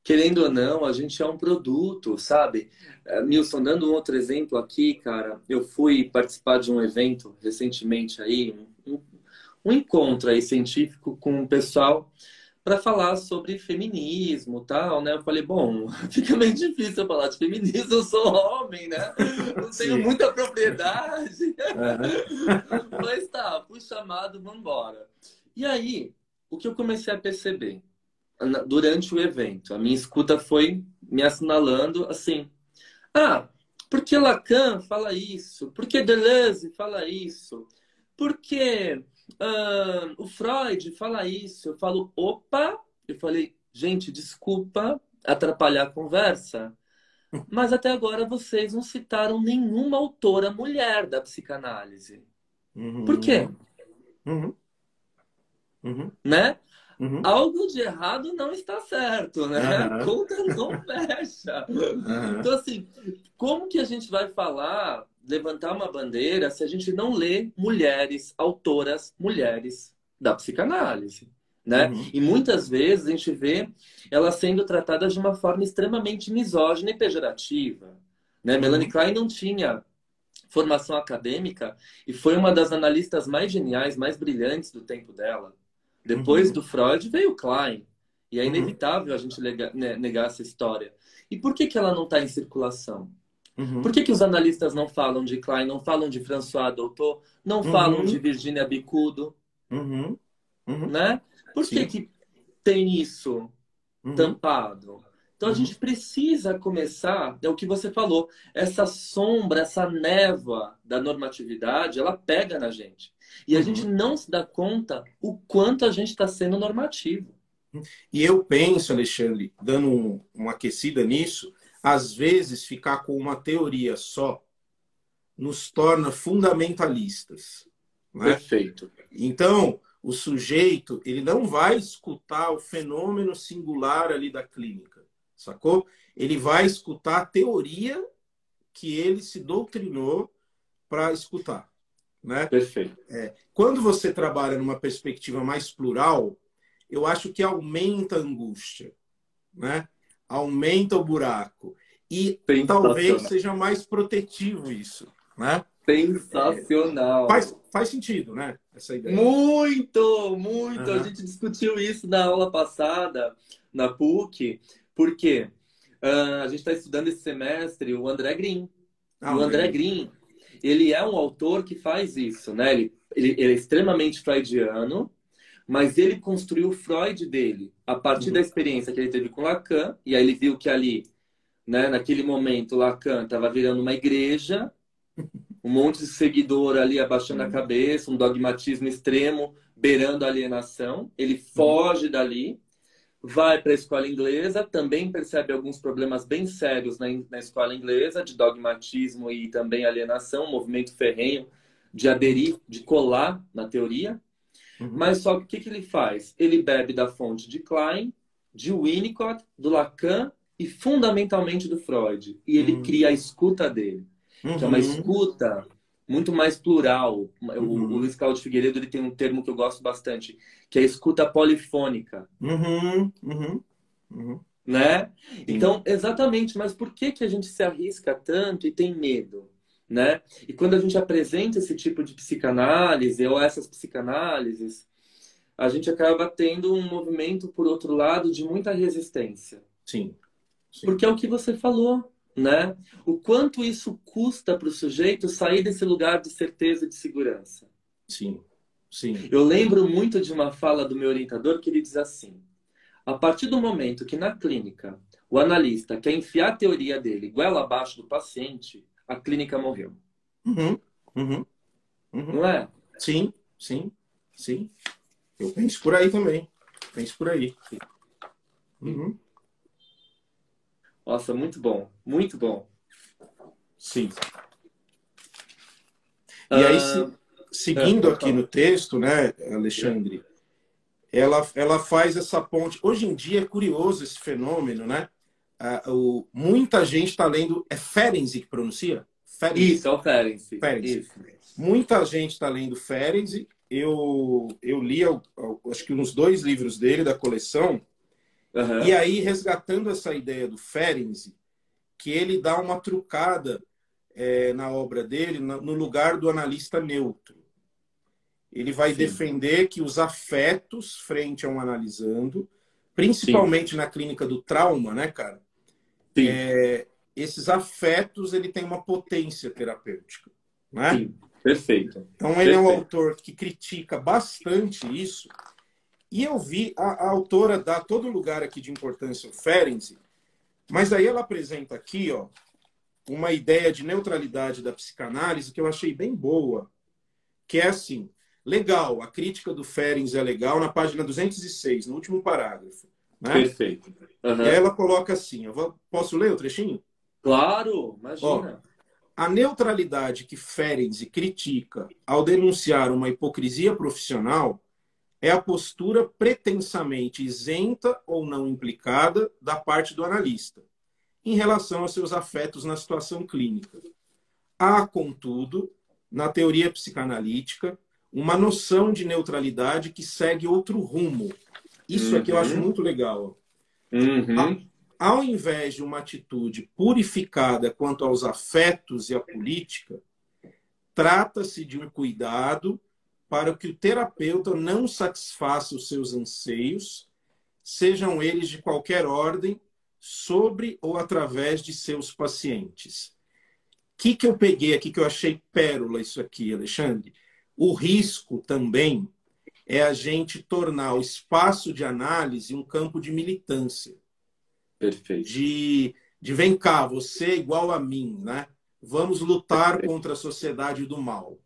Querendo ou não, a gente é um produto, sabe? É, Milson, dando um outro exemplo aqui, cara, eu fui participar de um evento recentemente aí, um, um encontro aí científico com o pessoal para falar sobre feminismo tal, né? Eu falei, bom, (laughs) fica meio difícil eu falar de feminismo, eu sou homem, né? Não tenho Sim. muita propriedade. É. Mas tá, fui chamado, vamos embora. E aí, o que eu comecei a perceber durante o evento, a minha escuta foi me assinalando assim: ah, por que Lacan fala isso? Por que Deleuze fala isso? Por que Uh, o Freud fala isso. Eu falo, opa! Eu falei, gente, desculpa atrapalhar a conversa, (laughs) mas até agora vocês não citaram nenhuma autora mulher da psicanálise. Uhum. Por quê? Uhum. Uhum. Né? Uhum. Algo de errado não está certo, né? A conta não (laughs) fecha. Então, assim, como que a gente vai falar levantar uma bandeira se a gente não lê mulheres, autoras mulheres da psicanálise. Né? Uhum. E muitas vezes a gente vê elas sendo tratadas de uma forma extremamente misógina e pejorativa. Né? Uhum. Melanie Klein não tinha formação acadêmica e foi uma das analistas mais geniais, mais brilhantes do tempo dela. Depois uhum. do Freud veio Klein. E é uhum. inevitável a gente né, negar essa história. E por que, que ela não está em circulação? Uhum. Por que, que os analistas não falam de Klein, não falam de François Doutor, não uhum. falam de Virginia Bicudo? Uhum. uhum. Né? Por que, que tem isso uhum. tampado? Então a uhum. gente precisa começar, é o que você falou, essa sombra, essa névoa da normatividade, ela pega na gente. E a gente não se dá conta o quanto a gente está sendo normativo. E eu penso, Alexandre, dando um, uma aquecida nisso, às vezes, ficar com uma teoria só nos torna fundamentalistas. Né? Perfeito. Então, o sujeito ele não vai escutar o fenômeno singular ali da clínica, sacou? Ele vai escutar a teoria que ele se doutrinou para escutar. Né? Perfeito. É, quando você trabalha numa perspectiva mais plural, eu acho que aumenta a angústia. Né? aumenta o buraco. E talvez seja mais protetivo isso, né? Sensacional. É, faz, faz sentido, né? Essa ideia. Muito, muito. Uhum. A gente discutiu isso na aula passada, na PUC, porque uh, a gente está estudando esse semestre o André Green. Ah, o André Green, ele é um autor que faz isso, né? Ele, ele, ele é extremamente freudiano, mas ele construiu o Freud dele a partir uhum. da experiência que ele teve com Lacan, e aí ele viu que ali, né, naquele momento, Lacan estava virando uma igreja, (laughs) um monte de seguidor ali abaixando uhum. a cabeça, um dogmatismo extremo, beirando a alienação. Ele uhum. foge uhum. dali, vai para a escola inglesa, também percebe alguns problemas bem sérios na, na escola inglesa, de dogmatismo e também alienação, um movimento ferrenho de aderir, de colar na teoria. Uhum. Mas só que o que, que ele faz? Ele bebe da fonte de Klein, de Winnicott, do Lacan e fundamentalmente do Freud. E ele uhum. cria a escuta dele, uhum. que é uma uhum. escuta muito mais plural. O, uhum. o Luiz Cláudio Figueiredo ele tem um termo que eu gosto bastante, que é escuta polifônica. Uhum. né? Então, exatamente, mas por que, que a gente se arrisca tanto e tem medo? Né? E quando a gente apresenta esse tipo de psicanálise ou essas psicanálises, a gente acaba tendo um movimento, por outro lado, de muita resistência. Sim. Sim. Porque é o que você falou, né? O quanto isso custa para o sujeito sair desse lugar de certeza e de segurança. Sim. Sim. Eu lembro muito de uma fala do meu orientador que ele diz assim: a partir do momento que na clínica o analista quer enfiar a teoria dele goela abaixo do paciente, a clínica morreu. Uhum, uhum, uhum. Não é? Sim, sim, sim. Eu penso por aí também. Penso por aí. Uhum. Nossa, muito bom. Muito bom. Sim. E aí, ah, se, seguindo é, aqui no texto, né, Alexandre, ela, ela faz essa ponte. Hoje em dia é curioso esse fenômeno, né? Uh, o, muita gente está lendo. É Ferenczi que pronuncia? Ferenczi. Isso, é o Ferenczi. Ferenczi. Muita gente está lendo Ferenczi. Eu, eu li, acho que uns dois livros dele, da coleção. Uhum. E aí, resgatando essa ideia do Ferenczi, que ele dá uma trucada é, na obra dele no lugar do analista neutro. Ele vai Sim. defender que os afetos frente a um analisando, principalmente Sim. na clínica do trauma, né, cara? É, esses afetos ele tem uma potência terapêutica, né? Sim, perfeito. Então ele perfeito. é um autor que critica bastante isso. E eu vi a, a autora dar todo lugar aqui de importância ao Ferenczi, mas aí ela apresenta aqui, ó, uma ideia de neutralidade da psicanálise que eu achei bem boa, que é assim: Legal, a crítica do Ferens é legal na página 206, no último parágrafo. Né? Perfeito. Uhum. Ela coloca assim: eu vou, posso ler o trechinho? Claro, imagina. Ó, a neutralidade que Ferenczi critica ao denunciar uma hipocrisia profissional é a postura pretensamente isenta ou não implicada da parte do analista em relação aos seus afetos na situação clínica. Há, contudo, na teoria psicanalítica, uma noção de neutralidade que segue outro rumo. Isso uhum. aqui eu acho uhum. muito legal. Uhum. Ao invés de uma atitude purificada quanto aos afetos e à política, trata-se de um cuidado para que o terapeuta não satisfaça os seus anseios, sejam eles de qualquer ordem, sobre ou através de seus pacientes. O que, que eu peguei aqui que eu achei pérola isso aqui, Alexandre? O risco também é a gente tornar o espaço de análise um campo de militância. Perfeito. De, de vem cá, você é igual a mim, né? Vamos lutar Perfeito. contra a sociedade do mal.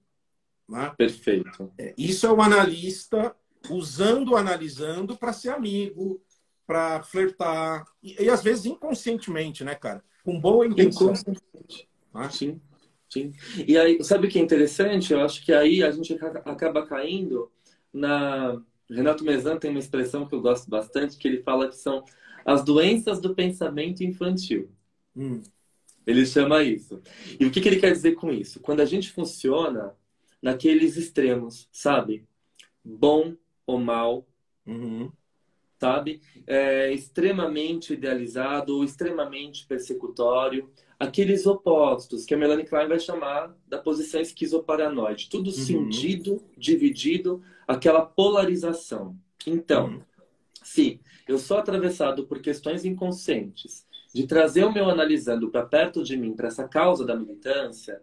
Né? Perfeito. É, isso é o analista usando, analisando para ser amigo, para flertar. E, e, às vezes inconscientemente, né, cara? Com boa intenção. Inconscientemente. Né? Sim. Sim. E aí, sabe o que é interessante? Eu acho que aí a gente acaba caindo na. Renato Mezan tem uma expressão que eu gosto bastante, que ele fala que são as doenças do pensamento infantil. Hum. Ele chama isso. E o que, que ele quer dizer com isso? Quando a gente funciona naqueles extremos, sabe? Bom ou mal, uhum. sabe? É, extremamente idealizado ou extremamente persecutório aqueles opostos, que a Melanie Klein vai chamar da posição esquizoparanoide. Tudo uhum. cindido, dividido, aquela polarização. Então, uhum. se eu sou atravessado por questões inconscientes de trazer o meu analisando para perto de mim, para essa causa da militância,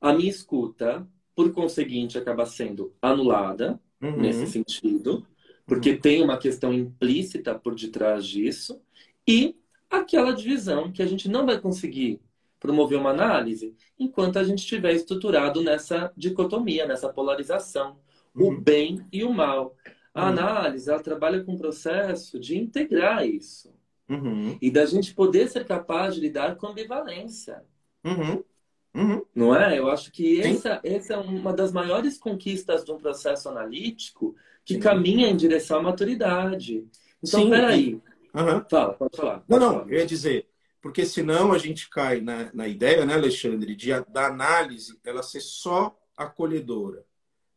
a minha escuta, por conseguinte, acaba sendo anulada uhum. nesse sentido, porque uhum. tem uma questão implícita por detrás disso, e aquela divisão que a gente não vai conseguir promover uma análise enquanto a gente estiver estruturado nessa dicotomia, nessa polarização, uhum. o bem e o mal. A uhum. análise, ela trabalha com o processo de integrar isso. Uhum. E da gente poder ser capaz de lidar com ambivalência. Uhum. Uhum. Não é? Eu acho que essa, essa é uma das maiores conquistas de um processo analítico que Sim. caminha em direção à maturidade. Então, Sim. peraí. Uhum. Fala, pode falar. Pode não, falar. não, eu ia dizer, porque senão a gente cai na, na ideia, né, Alexandre, de, da análise ela ser só acolhedora,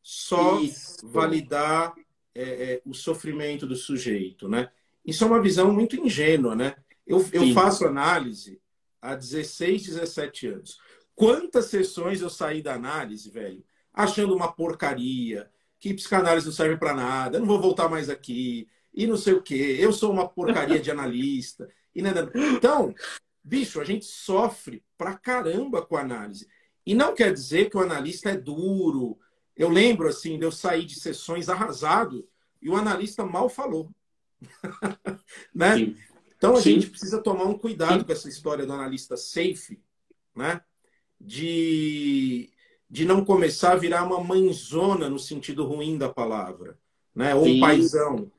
só Isso. validar é, é, o sofrimento do sujeito, né? Isso é uma visão muito ingênua, né? Eu, eu faço análise há 16, 17 anos. Quantas sessões eu saí da análise, velho, achando uma porcaria, que psicanálise não serve para nada, não vou voltar mais aqui, e não sei o quê, eu sou uma porcaria de analista. E nada. Então, bicho, a gente sofre pra caramba com a análise. E não quer dizer que o analista é duro. Eu lembro, assim, de eu sair de sessões arrasado e o analista mal falou. (laughs) né? Sim. Então a Sim. gente precisa tomar um cuidado Sim. com essa história do analista safe, né? De, de não começar a virar uma mãezona no sentido ruim da palavra, né? Ou um paizão.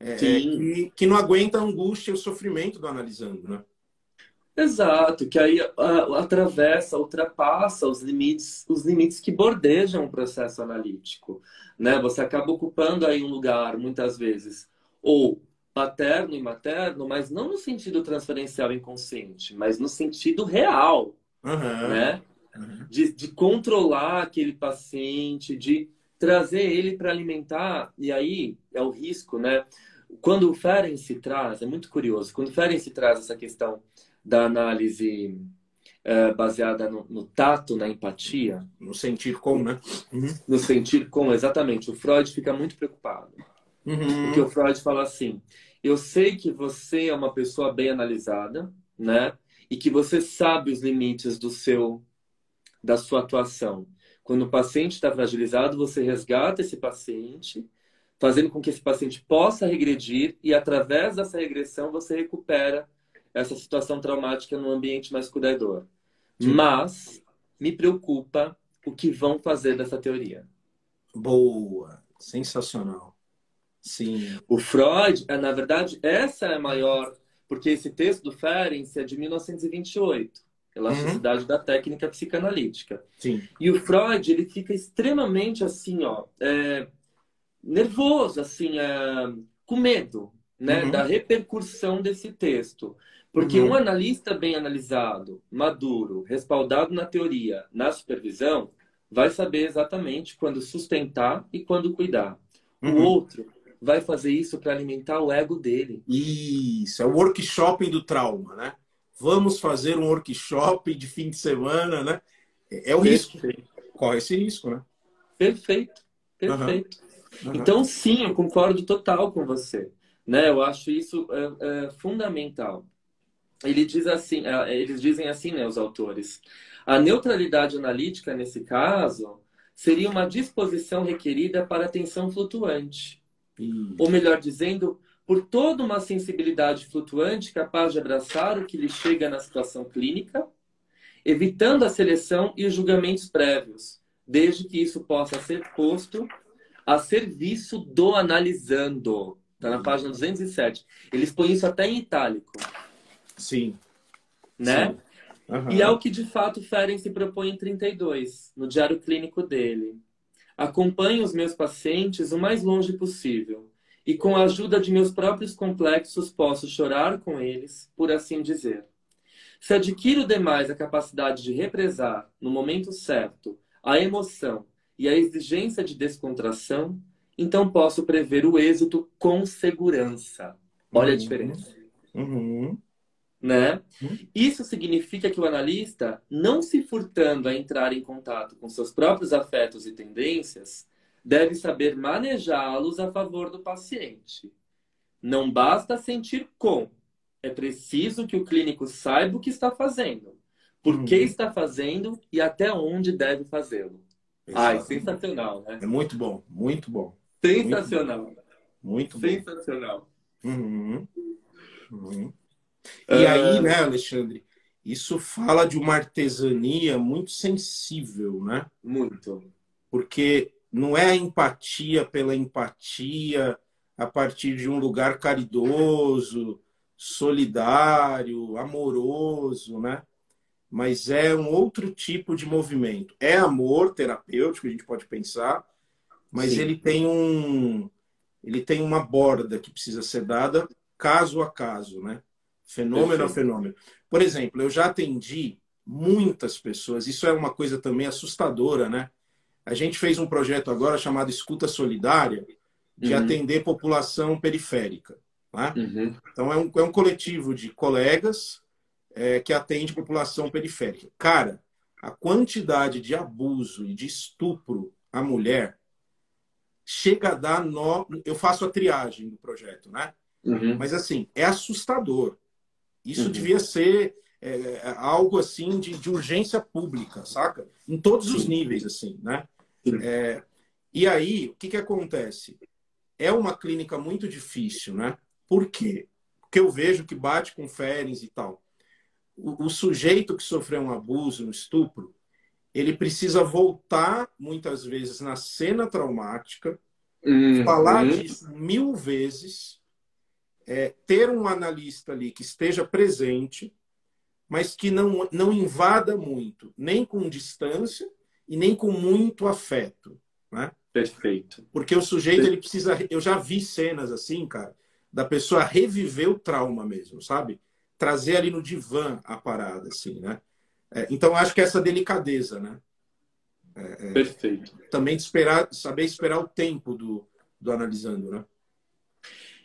É, é, que, que não aguenta a angústia e o sofrimento do analisando, né? Exato, que aí atravessa, ultrapassa os limites, os limites que bordejam o processo analítico, né? Você acaba ocupando aí um lugar muitas vezes ou paterno e materno, mas não no sentido transferencial inconsciente, mas no sentido real, uhum. né? Uhum. De, de controlar aquele paciente, de trazer ele para alimentar, e aí é o risco, né? Quando o Ferenc traz, é muito curioso, quando o Ferenc traz essa questão da análise é, baseada no, no, tato, na empatia. No sentir com, né? Uhum. No sentir com, exatamente. O Freud fica muito preocupado. Uhum. Porque o Freud fala assim: eu sei que você é uma pessoa bem analisada, né? E que você sabe os limites do seu da sua atuação. Quando o paciente está fragilizado, você resgata esse paciente, fazendo com que esse paciente possa regredir e através dessa regressão você recupera essa situação traumática no ambiente mais cuidador. Mas me preocupa o que vão fazer dessa teoria. Boa, sensacional. Sim. O Freud, é, na verdade, essa é a maior, porque esse texto do Ferenc é de 1928, Elasticidade uhum. da Técnica Psicanalítica. Sim. E o Freud, ele fica extremamente assim, ó, é, nervoso, assim, é, com medo, né, uhum. da repercussão desse texto. Porque uhum. um analista bem analisado, maduro, respaldado na teoria, na supervisão, vai saber exatamente quando sustentar e quando cuidar. Uhum. O outro vai fazer isso para alimentar o ego dele. Isso, é o workshop do trauma, né? Vamos fazer um workshop de fim de semana, né? É, o Perfeito. risco. Corre esse risco, né? Perfeito, perfeito. Uhum. Então, sim, eu concordo total com você. Né? Eu acho isso é, é fundamental ele diz assim, é, eles dizem assim, né, os autores. A neutralidade analítica, nesse caso, seria uma disposição requerida para atenção flutuante. Hum. Ou melhor dizendo, por toda uma sensibilidade flutuante capaz de abraçar o que lhe chega na situação clínica, evitando a seleção e os julgamentos prévios, desde que isso possa ser posto a serviço do analisando. Está na página 207. Eles põem isso até em itálico. Sim. Né? Sim. Uhum. E é o que de fato Feren se propõe em 32, no diário clínico dele. Acompanho os meus pacientes o mais longe possível e com a ajuda de meus próprios complexos posso chorar com eles, por assim dizer. Se adquiro demais a capacidade de represar, no momento certo, a emoção e a exigência de descontração, então posso prever o êxito com segurança. Olha uhum. a diferença. Uhum né? Uhum. Isso significa que o analista, não se furtando a entrar em contato com seus próprios afetos e tendências, deve saber manejá-los a favor do paciente. Não basta sentir com, é preciso que o clínico saiba o que está fazendo, por uhum. que está fazendo e até onde deve fazê-lo. Ai, sensacional, né? É muito bom, muito bom. Sensacional. Muito bom. Sensacional. Uhum. Uhum. E uh... aí, né, Alexandre, isso fala de uma artesania muito sensível, né? Muito. Porque não é a empatia pela empatia a partir de um lugar caridoso, solidário, amoroso, né? Mas é um outro tipo de movimento. É amor terapêutico, a gente pode pensar, mas Sim. ele tem um ele tem uma borda que precisa ser dada caso a caso, né? Fenômeno a fenômeno. Por exemplo, eu já atendi muitas pessoas, isso é uma coisa também assustadora, né? A gente fez um projeto agora chamado Escuta Solidária, de uhum. atender população periférica. Né? Uhum. Então, é um, é um coletivo de colegas é, que atende população periférica. Cara, a quantidade de abuso e de estupro à mulher chega a dar nó. Eu faço a triagem do projeto, né? Uhum. Mas assim, é assustador. Isso uhum. devia ser é, algo assim de, de, urgência pública, saca? Em todos Sim. os níveis, assim, né? É, e aí, o que, que acontece? É uma clínica muito difícil, né? Por quê? Porque eu vejo que bate com férias e tal. O, o sujeito que sofreu um abuso, um estupro, ele precisa voltar muitas vezes na cena traumática, uhum. falar disso mil vezes, é, ter um analista ali que esteja presente, mas que não, não invada muito, nem com distância e nem com muito afeto. Né? Perfeito. Porque o sujeito, ele precisa. Eu já vi cenas assim, cara, da pessoa reviver o trauma mesmo, sabe? Trazer ali no divã a parada, assim, né? É, então, acho que essa delicadeza, né? É, é, Perfeito. Também de esperar, saber esperar o tempo do, do analisando, né?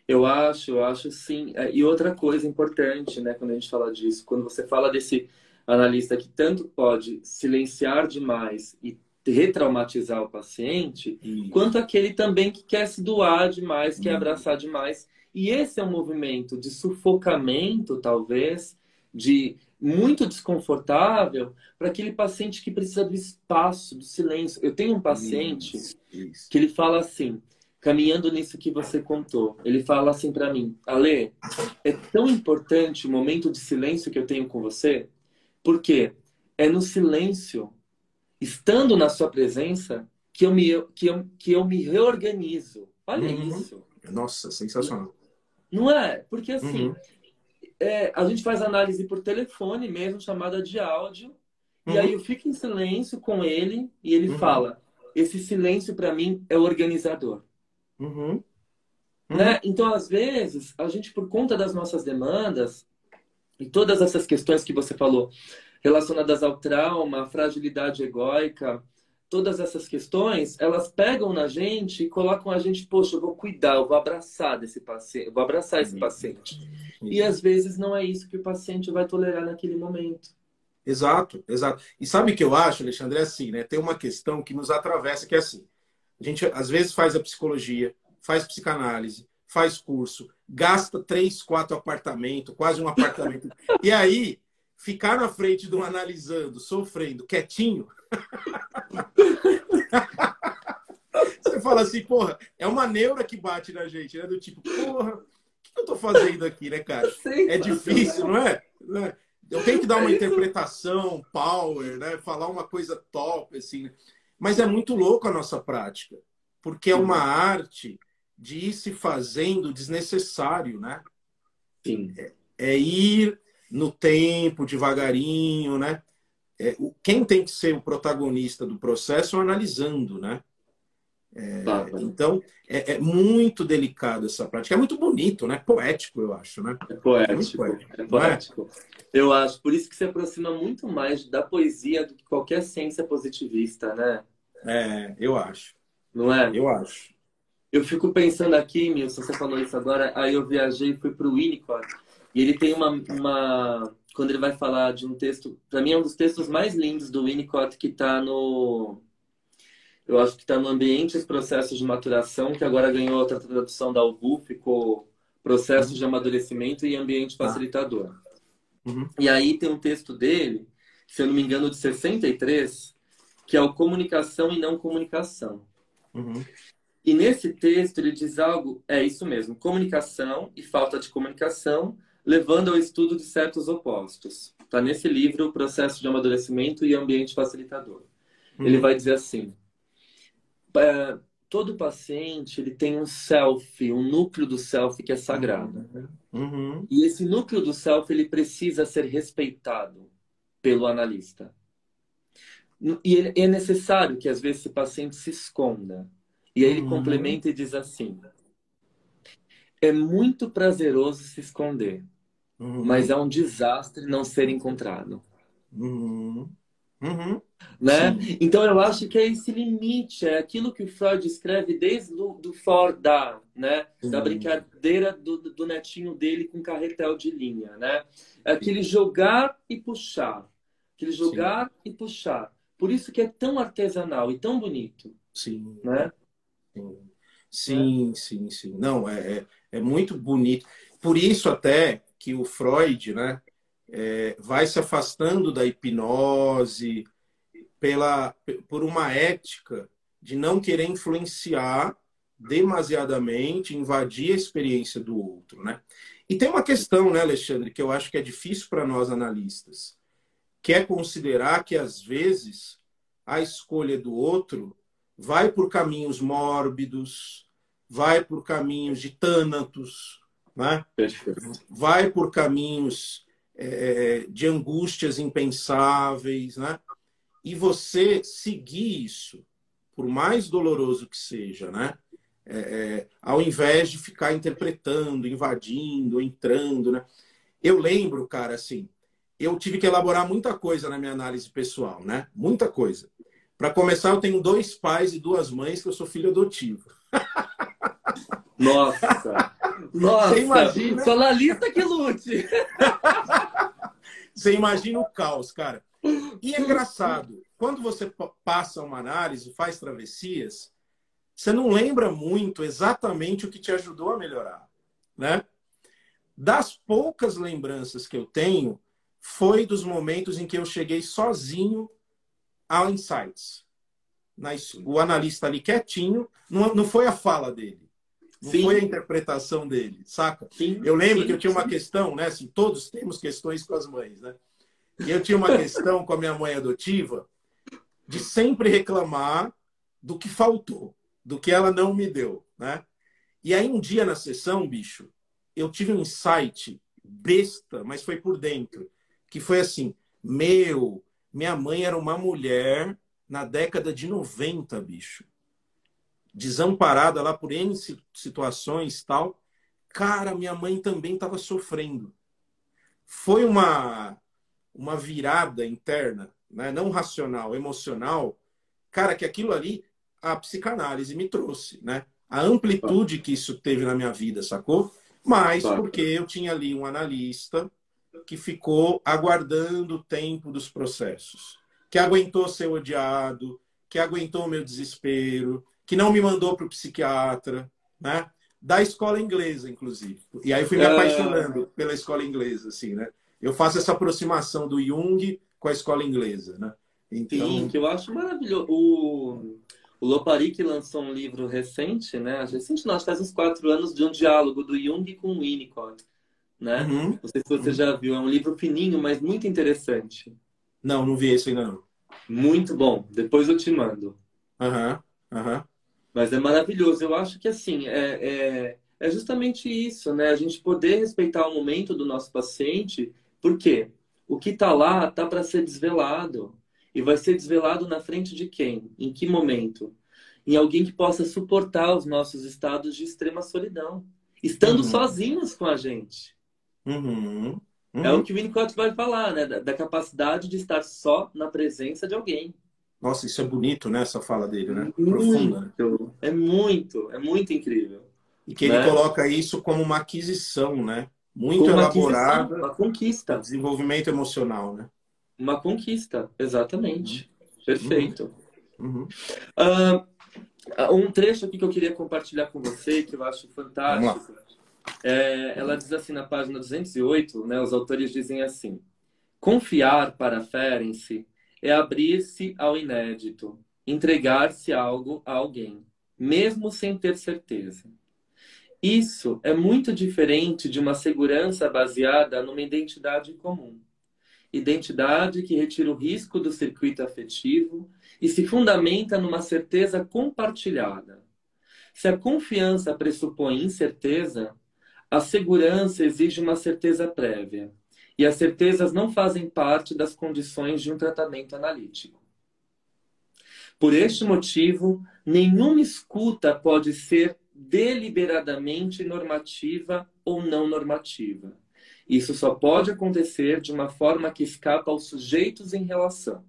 Eu acho, eu acho sim. É, e outra coisa importante, né, quando a gente fala disso, quando você fala desse analista que tanto pode silenciar demais e retraumatizar o paciente, Isso. quanto aquele também que quer se doar demais, quer uhum. abraçar demais. E esse é um movimento de sufocamento, talvez, de muito desconfortável para aquele paciente que precisa do espaço, do silêncio. Eu tenho um paciente isso, isso. que ele fala assim, caminhando nisso que você contou, ele fala assim para mim, Ale, é tão importante o momento de silêncio que eu tenho com você, porque é no silêncio, estando na sua presença, que eu me, que eu, que eu me reorganizo. Olha uhum. isso. Nossa, sensacional. Não é? Porque assim, uhum. é, a gente faz análise por telefone mesmo, chamada de áudio, uhum. e aí eu fico em silêncio com ele e ele uhum. fala: esse silêncio para mim é organizador. Uhum. Né? Uhum. Então, às vezes, a gente, por conta das nossas demandas e todas essas questões que você falou, relacionadas ao trauma, fragilidade egóica, todas essas questões, elas pegam na gente e colocam a gente, poxa, eu vou cuidar, eu vou abraçar desse paciente, vou abraçar esse paciente. E às vezes não é isso que o paciente vai tolerar naquele momento. Exato, exato. E sabe o que eu acho, Alexandre? É assim, né? Tem uma questão que nos atravessa que é assim. A gente às vezes faz a psicologia, faz psicanálise, faz curso, gasta três, quatro apartamentos, quase um apartamento. (laughs) e aí, ficar na frente de um analisando, sofrendo, quietinho. (laughs) Você fala assim, porra, é uma neura que bate na gente, né? Do tipo, porra, o que eu tô fazendo aqui, né, cara? É difícil, não é? é? Eu tenho que dar uma é interpretação, power, né? Falar uma coisa top, assim. Né? Mas é muito louco a nossa prática, porque é uma arte de ir se fazendo desnecessário, né? Sim. É, é ir no tempo, devagarinho, né? É, quem tem que ser o protagonista do processo é analisando, né? É, então, é, é, muito delicado essa prática. É muito bonito, né? Poético, eu acho, né? É poético. É, poético. É poético. Eu acho. Por isso que se aproxima muito mais da poesia do que qualquer ciência positivista, né? É, eu acho. Não é? Eu acho. Eu fico pensando aqui, Milson, você falou isso agora, aí eu viajei e fui para o Winnicott. E ele tem uma, uma. Quando ele vai falar de um texto. Para mim, é um dos textos mais lindos do Winnicott que está no eu acho que está no ambiente os processos de maturação, que agora ganhou outra tradução da UBU, ficou processos de amadurecimento e ambiente ah. facilitador. Uhum. E aí tem um texto dele, se eu não me engano, de 63, que é o comunicação e não comunicação. Uhum. E nesse texto ele diz algo, é isso mesmo, comunicação e falta de comunicação, levando ao estudo de certos opostos. Está nesse livro, o Processo de Amadurecimento e Ambiente Facilitador. Uhum. Ele vai dizer assim, é, todo paciente ele tem um self, um núcleo do self que é sagrado. Uhum. E esse núcleo do self ele precisa ser respeitado pelo analista. E é necessário que às vezes esse paciente se esconda. E aí ele uhum. complementa e diz assim: é muito prazeroso se esconder, uhum. mas é um desastre não ser encontrado. Uhum. Uhum. Né? Então eu acho que é esse limite, é aquilo que o Freud escreve desde do, do Fordar, né? Da brincadeira do, do netinho dele com carretel de linha, né? É aquele jogar e puxar. Aquele jogar Sim. e puxar. Por isso que é tão artesanal e tão bonito. Sim. Né? Sim, sim, sim. sim. Não, é, é, é muito bonito. Por isso até que o Freud, né? É, vai se afastando da hipnose pela, por uma ética de não querer influenciar demasiadamente, invadir a experiência do outro, né? E tem uma questão, né, Alexandre, que eu acho que é difícil para nós analistas, que é considerar que às vezes a escolha do outro vai por caminhos mórbidos, vai por caminhos de tânatos, né? vai por caminhos é, de angústias impensáveis, né? E você seguir isso, por mais doloroso que seja, né? É, é, ao invés de ficar interpretando, invadindo, entrando, né? Eu lembro, cara, assim, eu tive que elaborar muita coisa na minha análise pessoal, né? Muita coisa. Para começar, eu tenho dois pais e duas mães que eu sou filho adotivo. Nossa! (laughs) Nossa! Você imagina... Só na lista que lute! Você imagina o caos, cara. E é engraçado, quando você passa uma análise, faz travessias, você não lembra muito exatamente o que te ajudou a melhorar, né? Das poucas lembranças que eu tenho, foi dos momentos em que eu cheguei sozinho ao Insights. O analista ali quietinho, não, não foi a fala dele, não sim. foi a interpretação dele, saca? Sim, eu lembro sim, que eu tinha uma questão, né? Assim, todos temos questões com as mães, né? E eu tinha uma questão com a minha mãe adotiva de sempre reclamar do que faltou do que ela não me deu, né? E aí um dia na sessão, bicho, eu tive um insight besta, mas foi por dentro, que foi assim: meu, minha mãe era uma mulher na década de 90, bicho. Desamparada lá por N situações tal. Cara, minha mãe também estava sofrendo. Foi uma uma virada interna, né? não racional, emocional. Cara, que aquilo ali a psicanálise me trouxe, né? A amplitude que isso teve na minha vida, sacou? Mas porque eu tinha ali um analista que ficou aguardando o tempo dos processos, que aguentou ser odiado, que aguentou o meu desespero, que não me mandou para o psiquiatra, né? Da escola inglesa, inclusive. E aí fui me é. apaixonando pela escola inglesa, assim, né? Eu faço essa aproximação do Jung com a escola inglesa, né? Então... Sim, que eu acho maravilhoso. O o Loparic lançou um livro recente, né? Recente nós faz uns quatro anos, de um diálogo do Jung com o Winnicott, né? Uhum. Não sei se você já viu, é um livro fininho, mas muito interessante. Não, não vi esse ainda não. Muito bom, depois eu te mando. Aham, uhum. aham. Uhum. Mas é maravilhoso, eu acho que assim, é, é, é justamente isso, né? A gente poder respeitar o momento do nosso paciente, porque o que está lá está para ser desvelado. E vai ser desvelado na frente de quem? Em que momento? Em alguém que possa suportar os nossos estados de extrema solidão, estando uhum. sozinhos com a gente. Uhum. Uhum. É o que o Winnicott vai falar, né? Da, da, capacidade de estar só na presença de alguém. Nossa, isso é bonito, né? Essa fala dele, né? Muito, Profunda. Né? É muito, é muito incrível. E que né? ele coloca isso como uma aquisição, né? Muito como elaborada. Uma conquista. Desenvolvimento emocional, né? Uma conquista, exatamente. Uhum. Perfeito. Uh, um trecho aqui que eu queria compartilhar com você, que eu acho fantástico. É, ela diz assim na página 208, né, os autores dizem assim: Confiar para Ferenc é abrir-se ao inédito, entregar-se algo a alguém, mesmo sem ter certeza. Isso é muito diferente de uma segurança baseada numa identidade comum identidade que retira o risco do circuito afetivo e se fundamenta numa certeza compartilhada. Se a confiança pressupõe incerteza, a segurança exige uma certeza prévia, e as certezas não fazem parte das condições de um tratamento analítico. Por este motivo, nenhuma escuta pode ser deliberadamente normativa ou não normativa isso só pode acontecer de uma forma que escapa aos sujeitos em relação.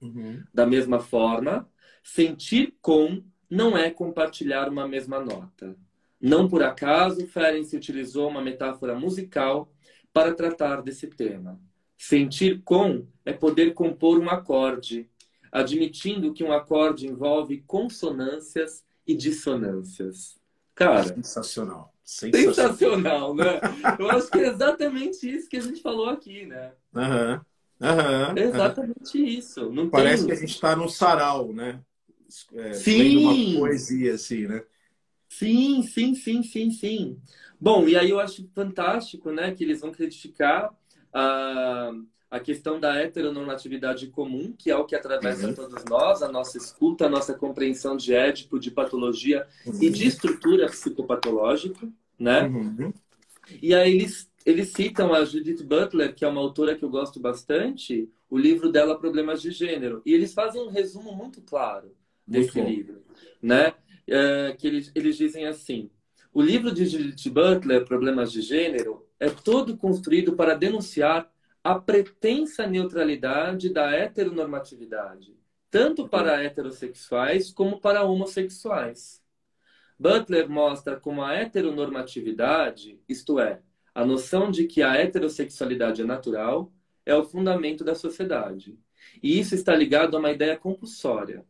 Uhum. Da mesma forma, sentir com não é compartilhar uma mesma nota. Não por acaso, Ferenc utilizou uma metáfora musical para tratar desse tema. Sentir com é poder compor um acorde, admitindo que um acorde envolve consonâncias e dissonâncias. Cara, sensacional. Sensacional, sensacional né? Eu acho que é exatamente isso que a gente falou aqui, né? Aham. Uhum. Uhum. É exatamente uhum. isso. Não Parece tem... que a gente está num sarau, né? É, sim. uma poesia, assim, né? Sim, sim, sim, sim, sim. Bom, e aí eu acho fantástico, né, que eles vão criticar a, a questão da heteronormatividade comum, que é o que atravessa uhum. todos nós, a nossa escuta, a nossa compreensão de édipo, de patologia uhum. e de estrutura psicopatológica, né? Uhum. E aí eles, eles citam a Judith Butler, que é uma autora que eu gosto bastante, o livro dela Problemas de Gênero, e eles fazem um resumo muito claro desse livro, né? É, que eles, eles dizem assim: o livro de Judith Butler, Problemas de Gênero, é todo construído para denunciar a pretensa neutralidade da heteronormatividade, tanto para heterossexuais como para homossexuais. Butler mostra como a heteronormatividade, isto é, a noção de que a heterossexualidade é natural, é o fundamento da sociedade. E isso está ligado a uma ideia compulsória,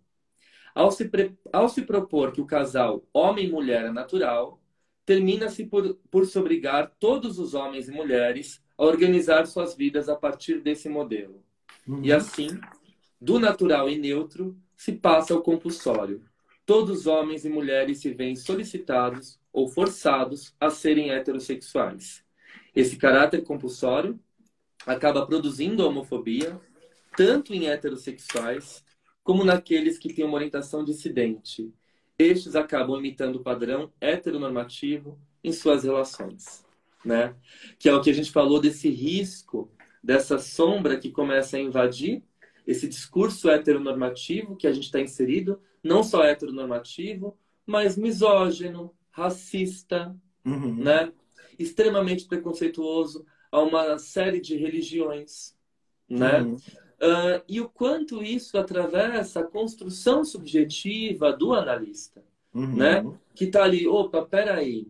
ao se, pre... Ao se propor que o casal homem e mulher é natural, termina-se por, por se obrigar todos os homens e mulheres a organizar suas vidas a partir desse modelo. Uhum. E assim, do natural e neutro, se passa ao compulsório. Todos os homens e mulheres se veem solicitados ou forçados a serem heterossexuais. Esse caráter compulsório acaba produzindo a homofobia, tanto em heterossexuais como naqueles que têm uma orientação dissidente. Estes acabam imitando o padrão heteronormativo em suas relações, né? Que é o que a gente falou desse risco, dessa sombra que começa a invadir esse discurso heteronormativo que a gente está inserido, não só heteronormativo, mas misógino, racista, uhum. né? extremamente preconceituoso a uma série de religiões, né? Uhum. Uh, e o quanto isso atravessa a construção subjetiva do analista, uhum. né? Que está ali, opa, peraí,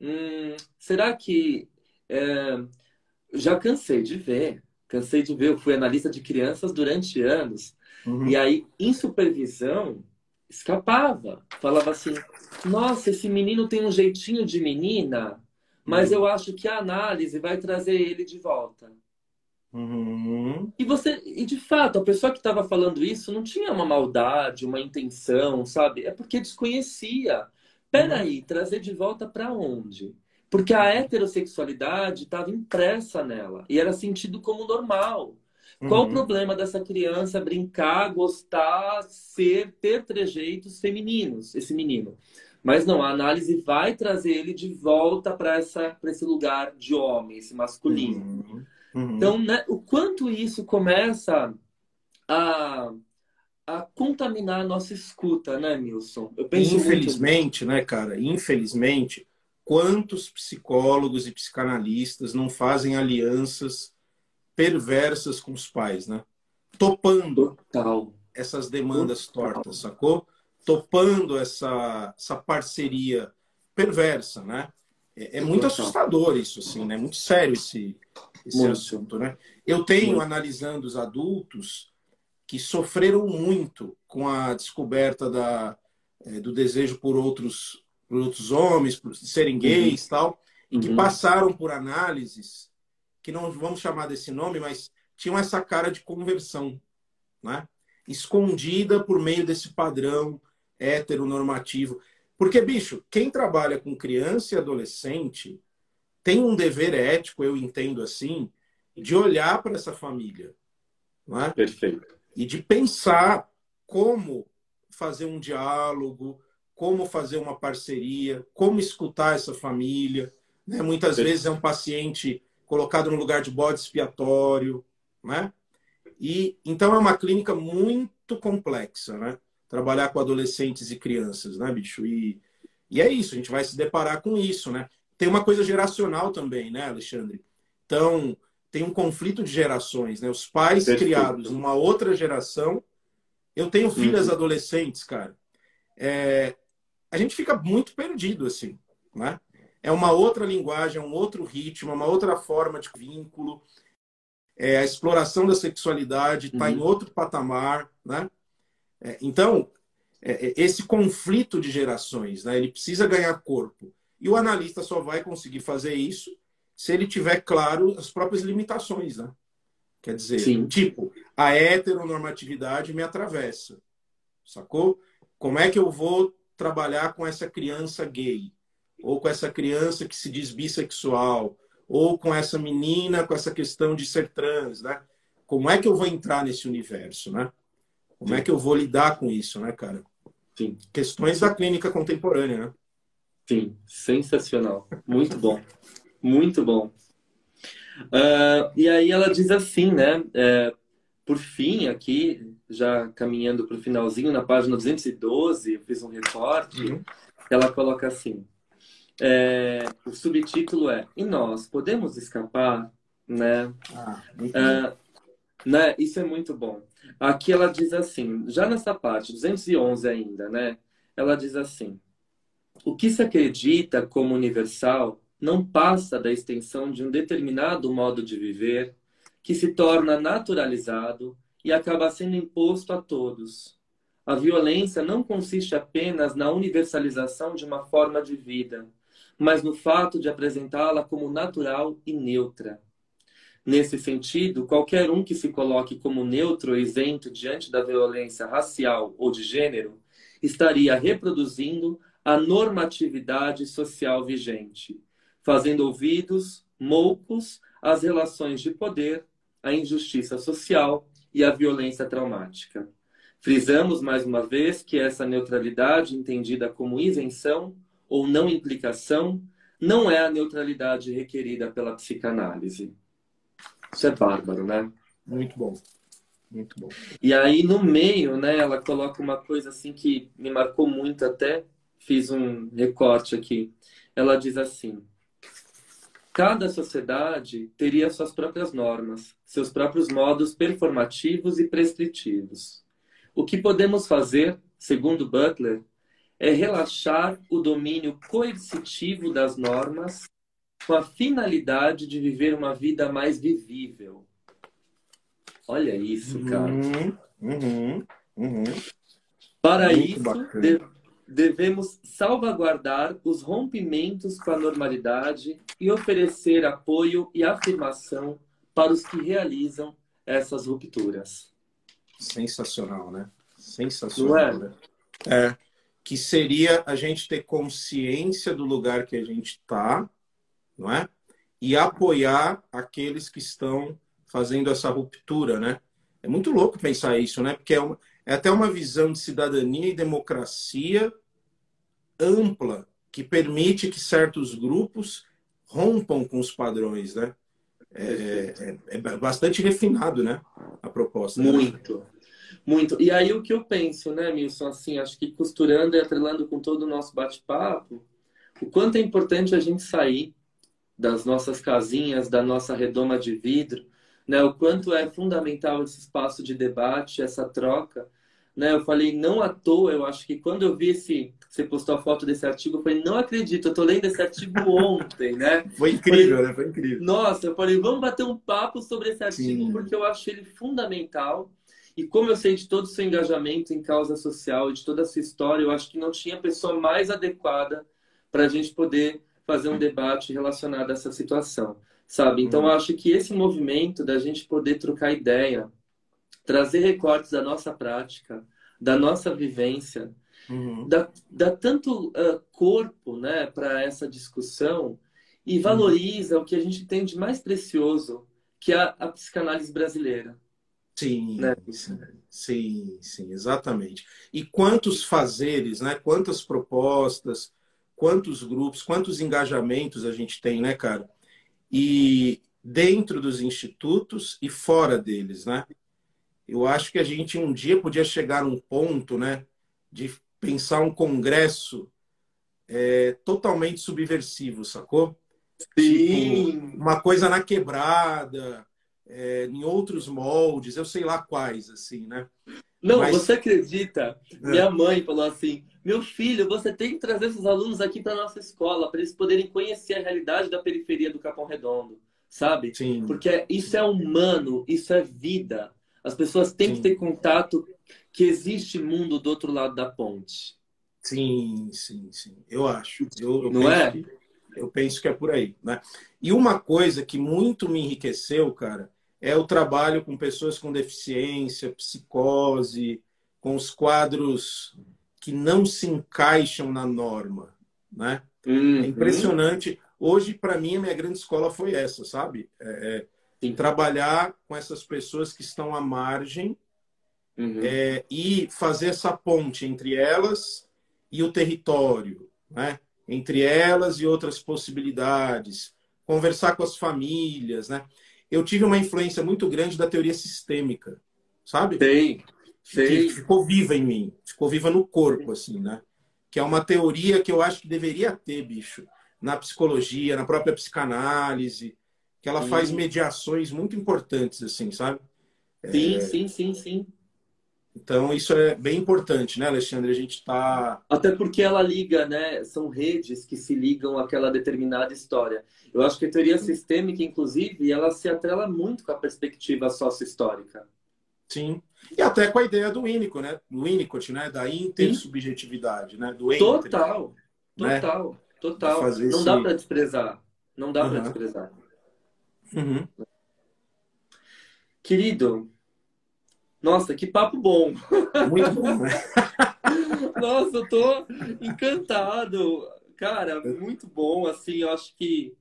hum, será que... É, já cansei de ver, cansei de ver, eu fui analista de crianças durante anos, uhum. e aí, em supervisão, escapava, falava assim, nossa, esse menino tem um jeitinho de menina, mas uhum. eu acho que a análise vai trazer ele de volta. Uhum. E você, e de fato, a pessoa que estava falando isso não tinha uma maldade, uma intenção, sabe? É porque desconhecia. Peraí, uhum. trazer de volta para onde? Porque a heterossexualidade estava impressa nela e era sentido como normal. Qual uhum. o problema dessa criança brincar, gostar, ser, ter trejeitos femininos, esse menino? Mas não, a análise vai trazer ele de volta para esse lugar de homem, esse masculino. Uhum. Uhum. Então, né, o quanto isso começa a, a contaminar a nossa escuta, né, Milson? Eu penso Infelizmente, muito... né, cara? Infelizmente, quantos psicólogos e psicanalistas não fazem alianças perversas com os pais, né? Topando Total. essas demandas Total. tortas, sacou? Topando essa, essa parceria perversa, né? É, é muito assustador isso, assim, né? Muito sério esse, esse muito. assunto, né? Eu tenho, muito. analisando os adultos que sofreram muito com a descoberta da, é, do desejo por outros, por outros homens, por serem uhum. gays uhum. tal, e que uhum. passaram por análises que não vamos chamar desse nome, mas tinham essa cara de conversão, né? Escondida por meio desse padrão heteronormativo. Porque, bicho, quem trabalha com criança e adolescente tem um dever ético, eu entendo assim, de olhar para essa família. Não é? Perfeito. E de pensar como fazer um diálogo, como fazer uma parceria, como escutar essa família. Né? Muitas Perfeito. vezes é um paciente colocado no lugar de bode expiatório. Né? E, então é uma clínica muito complexa, né? Trabalhar com adolescentes e crianças, né, bicho? E, e é isso, a gente vai se deparar com isso, né? tem uma coisa geracional também, né, Alexandre? Então, tem um conflito de gerações, né? Os pais Perfeito. criados numa outra geração Eu tenho filhas uhum. adolescentes, cara. É, a gente fica muito perdido, assim, né? É uma outra linguagem, é um outro ritmo, é uma outra forma de vínculo. É, a exploração da sexualidade está uhum. em outro patamar, né? É, então, é, é, esse conflito de gerações, né? Ele precisa ganhar corpo. E o analista só vai conseguir fazer isso se ele tiver claro as próprias limitações, né? Quer dizer, Sim. tipo, a heteronormatividade me atravessa. Sacou? Como é que eu vou trabalhar com essa criança gay? Ou com essa criança que se diz bissexual? Ou com essa menina com essa questão de ser trans, né? Como é que eu vou entrar nesse universo, né? Como é que eu vou lidar com isso, né, cara? Sim. Questões da clínica contemporânea, né? Sim, sensacional. Muito bom. Muito bom. Uh, e aí ela diz assim, né? É, por fim, aqui, já caminhando para o finalzinho, na página 212, eu fiz um recorte, uhum. ela coloca assim, é, o subtítulo é E nós podemos escapar? Né? Ah, uh, né? Isso é muito bom. Aqui ela diz assim, já nessa parte, 211 ainda, né? Ela diz assim, o que se acredita como universal não passa da extensão de um determinado modo de viver que se torna naturalizado e acaba sendo imposto a todos. A violência não consiste apenas na universalização de uma forma de vida, mas no fato de apresentá-la como natural e neutra. Nesse sentido, qualquer um que se coloque como neutro ou isento diante da violência racial ou de gênero estaria reproduzindo a normatividade social vigente fazendo ouvidos moucos às relações de poder, à injustiça social e à violência traumática. Frisamos mais uma vez que essa neutralidade, entendida como isenção ou não implicação, não é a neutralidade requerida pela psicanálise. Isso é bárbaro, né? Muito bom. Muito bom. E aí, no meio, né, ela coloca uma coisa assim que me marcou muito até, fiz um recorte aqui. Ela diz assim: Cada sociedade teria suas próprias normas, seus próprios modos performativos e prescritivos. O que podemos fazer, segundo Butler, é relaxar o domínio coercitivo das normas com a finalidade de viver uma vida mais vivível. Olha isso, cara. Uhum, uhum, uhum. Para Muito isso, devemos salvaguardar os rompimentos com a normalidade e oferecer apoio e afirmação para os que realizam essas rupturas. Sensacional, né? Sensacional. Não é? Né? é. Que seria a gente ter consciência do lugar que a gente está, não é? E apoiar aqueles que estão fazendo essa ruptura, né? É muito louco pensar isso, né? Porque é, uma, é até uma visão de cidadania e democracia ampla que permite que certos grupos rompam com os padrões, né? É, é, é bastante refinado, né? A proposta. Muito, muito. E aí o que eu penso, né, Milson? Assim, acho que costurando e atrelando com todo o nosso bate-papo, o quanto é importante a gente sair das nossas casinhas, da nossa redoma de vidro, né? O quanto é fundamental esse espaço de debate, essa troca, né? Eu falei não à toa, eu acho que quando eu vi esse você postou a foto desse artigo, eu falei, não acredito, eu tô lendo esse artigo (laughs) ontem, né? Foi incrível, falei, né? Foi incrível. Nossa, eu falei, vamos bater um papo sobre esse artigo, Sim. porque eu acho ele fundamental. E como eu sei de todo o seu engajamento em causa social e de toda a sua história, eu acho que não tinha pessoa mais adequada para a gente poder fazer um debate relacionado a essa situação, sabe? Então, hum. eu acho que esse movimento da gente poder trocar ideia, trazer recortes da nossa prática, da nossa vivência, uhum. dá, dá tanto uh, corpo né, para essa discussão e uhum. valoriza uhum. o que a gente tem de mais precioso, que é a, a psicanálise brasileira. Sim, né? sim, sim, exatamente. E quantos fazeres, né? Quantas propostas, quantos grupos, quantos engajamentos a gente tem, né, cara? E dentro dos institutos e fora deles, né? Eu acho que a gente um dia podia chegar num ponto, né, de pensar um congresso é, totalmente subversivo, sacou? Sim. Tipo, uma coisa na quebrada, é, em outros moldes, eu sei lá quais, assim, né? Não, Mas... você acredita? É. Minha mãe falou assim: meu filho, você tem que trazer esses alunos aqui para nossa escola, para eles poderem conhecer a realidade da periferia do Capão Redondo, sabe? Sim. Porque isso é humano, isso é vida. As pessoas têm Sim. que ter contato que existe mundo do outro lado da ponte. Sim, sim, sim. Eu acho. Eu, eu Não é? Que, eu penso que é por aí, né? E uma coisa que muito me enriqueceu, cara, é o trabalho com pessoas com deficiência, psicose, com os quadros que não se encaixam na norma, né? Uhum. É impressionante. Hoje, para mim, a minha grande escola foi essa, sabe? É, é trabalhar com essas pessoas que estão à margem uhum. é, e fazer essa ponte entre elas e o território, né? Entre elas e outras possibilidades, conversar com as famílias, né? Eu tive uma influência muito grande da teoria sistêmica, sabe? Tem. Sei. Que ficou viva em mim, ficou viva no corpo, assim, né? Que é uma teoria que eu acho que deveria ter, bicho, na psicologia, na própria psicanálise, que ela sim. faz mediações muito importantes, assim, sabe? Sim, é... sim, sim, sim. Então, isso é bem importante, né, Alexandre? A gente está. Até porque ela liga, né? São redes que se ligam àquela determinada história. Eu acho que a teoria sistêmica, inclusive, ela se atrela muito com a perspectiva sócio-histórica. Sim. E até com a ideia do Winnicott, né? Do Winnicott, né? Da intersubjetividade, né? Do entre, total, né? total, total. Não esse... dá para desprezar. Não dá uhum. para desprezar. Uhum. Querido, nossa, que papo bom. Muito bom, né? (laughs) nossa, eu tô encantado. Cara, muito bom, assim, eu acho que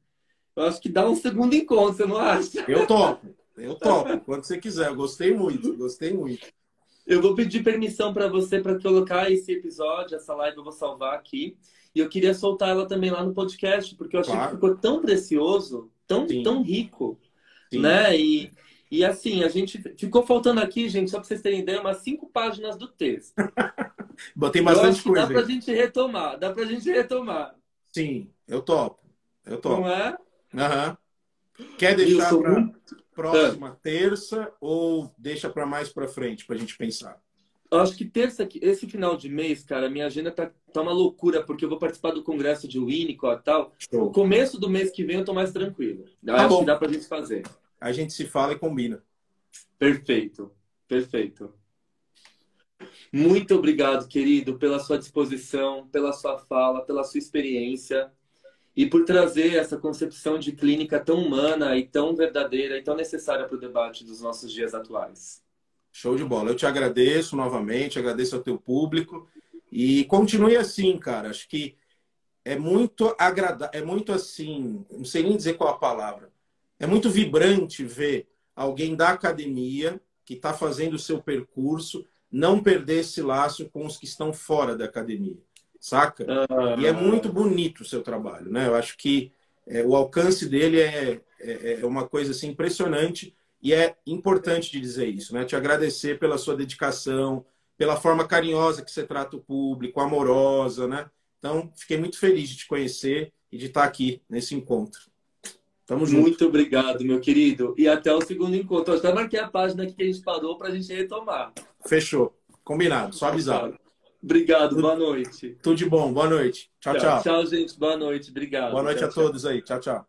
eu acho que dá um segundo encontro, você não acha? Eu topo. Eu topo, quando você quiser. Eu gostei muito, gostei muito. Eu vou pedir permissão para você para colocar esse episódio, essa live eu vou salvar aqui. E eu queria soltar ela também lá no podcast, porque eu achei claro. que ficou tão precioso, tão, tão rico, Sim. né? E, e assim, a gente ficou faltando aqui, gente, só para vocês terem ideia, umas cinco páginas do texto. (laughs) Botei bastante coisa. Dá para a gente retomar, dá para a gente retomar. Sim, eu topo. Eu topo. Não é? Aham. Uhum. Quer deixar para próxima terça ou deixa para mais para frente para a gente pensar? Eu acho que terça, esse final de mês, cara, minha agenda tá, tá uma loucura, porque eu vou participar do congresso de Winnicott e tal. Show. O começo do mês que vem eu tô mais tranquilo. Tá acho bom. que dá pra gente fazer. A gente se fala e combina. Perfeito, perfeito. Muito obrigado, querido, pela sua disposição, pela sua fala, pela sua experiência e por trazer essa concepção de clínica tão humana e tão verdadeira e tão necessária para o debate dos nossos dias atuais. Show de bola. Eu te agradeço novamente, agradeço ao teu público e continue assim, cara. Acho que é muito agradável, é muito assim, não sei nem dizer qual a palavra. É muito vibrante ver alguém da academia que está fazendo o seu percurso não perder esse laço com os que estão fora da academia saca? E é muito bonito o seu trabalho, né? Eu acho que é, o alcance dele é, é, é, uma coisa assim, impressionante e é importante de dizer isso, né? Te agradecer pela sua dedicação, pela forma carinhosa que você trata o público, amorosa, né? Então, fiquei muito feliz de te conhecer e de estar aqui nesse encontro. Tamo junto. Muito obrigado, meu querido. E até o segundo encontro. Eu já marquei a página aqui que a gente parou para a gente retomar. Fechou. Combinado. Só avisar. Obrigado, boa noite. Tudo de bom, boa noite. Tchau, tchau. Tchau, gente, boa noite, obrigado. Boa noite tchau, a todos aí. Tchau, tchau.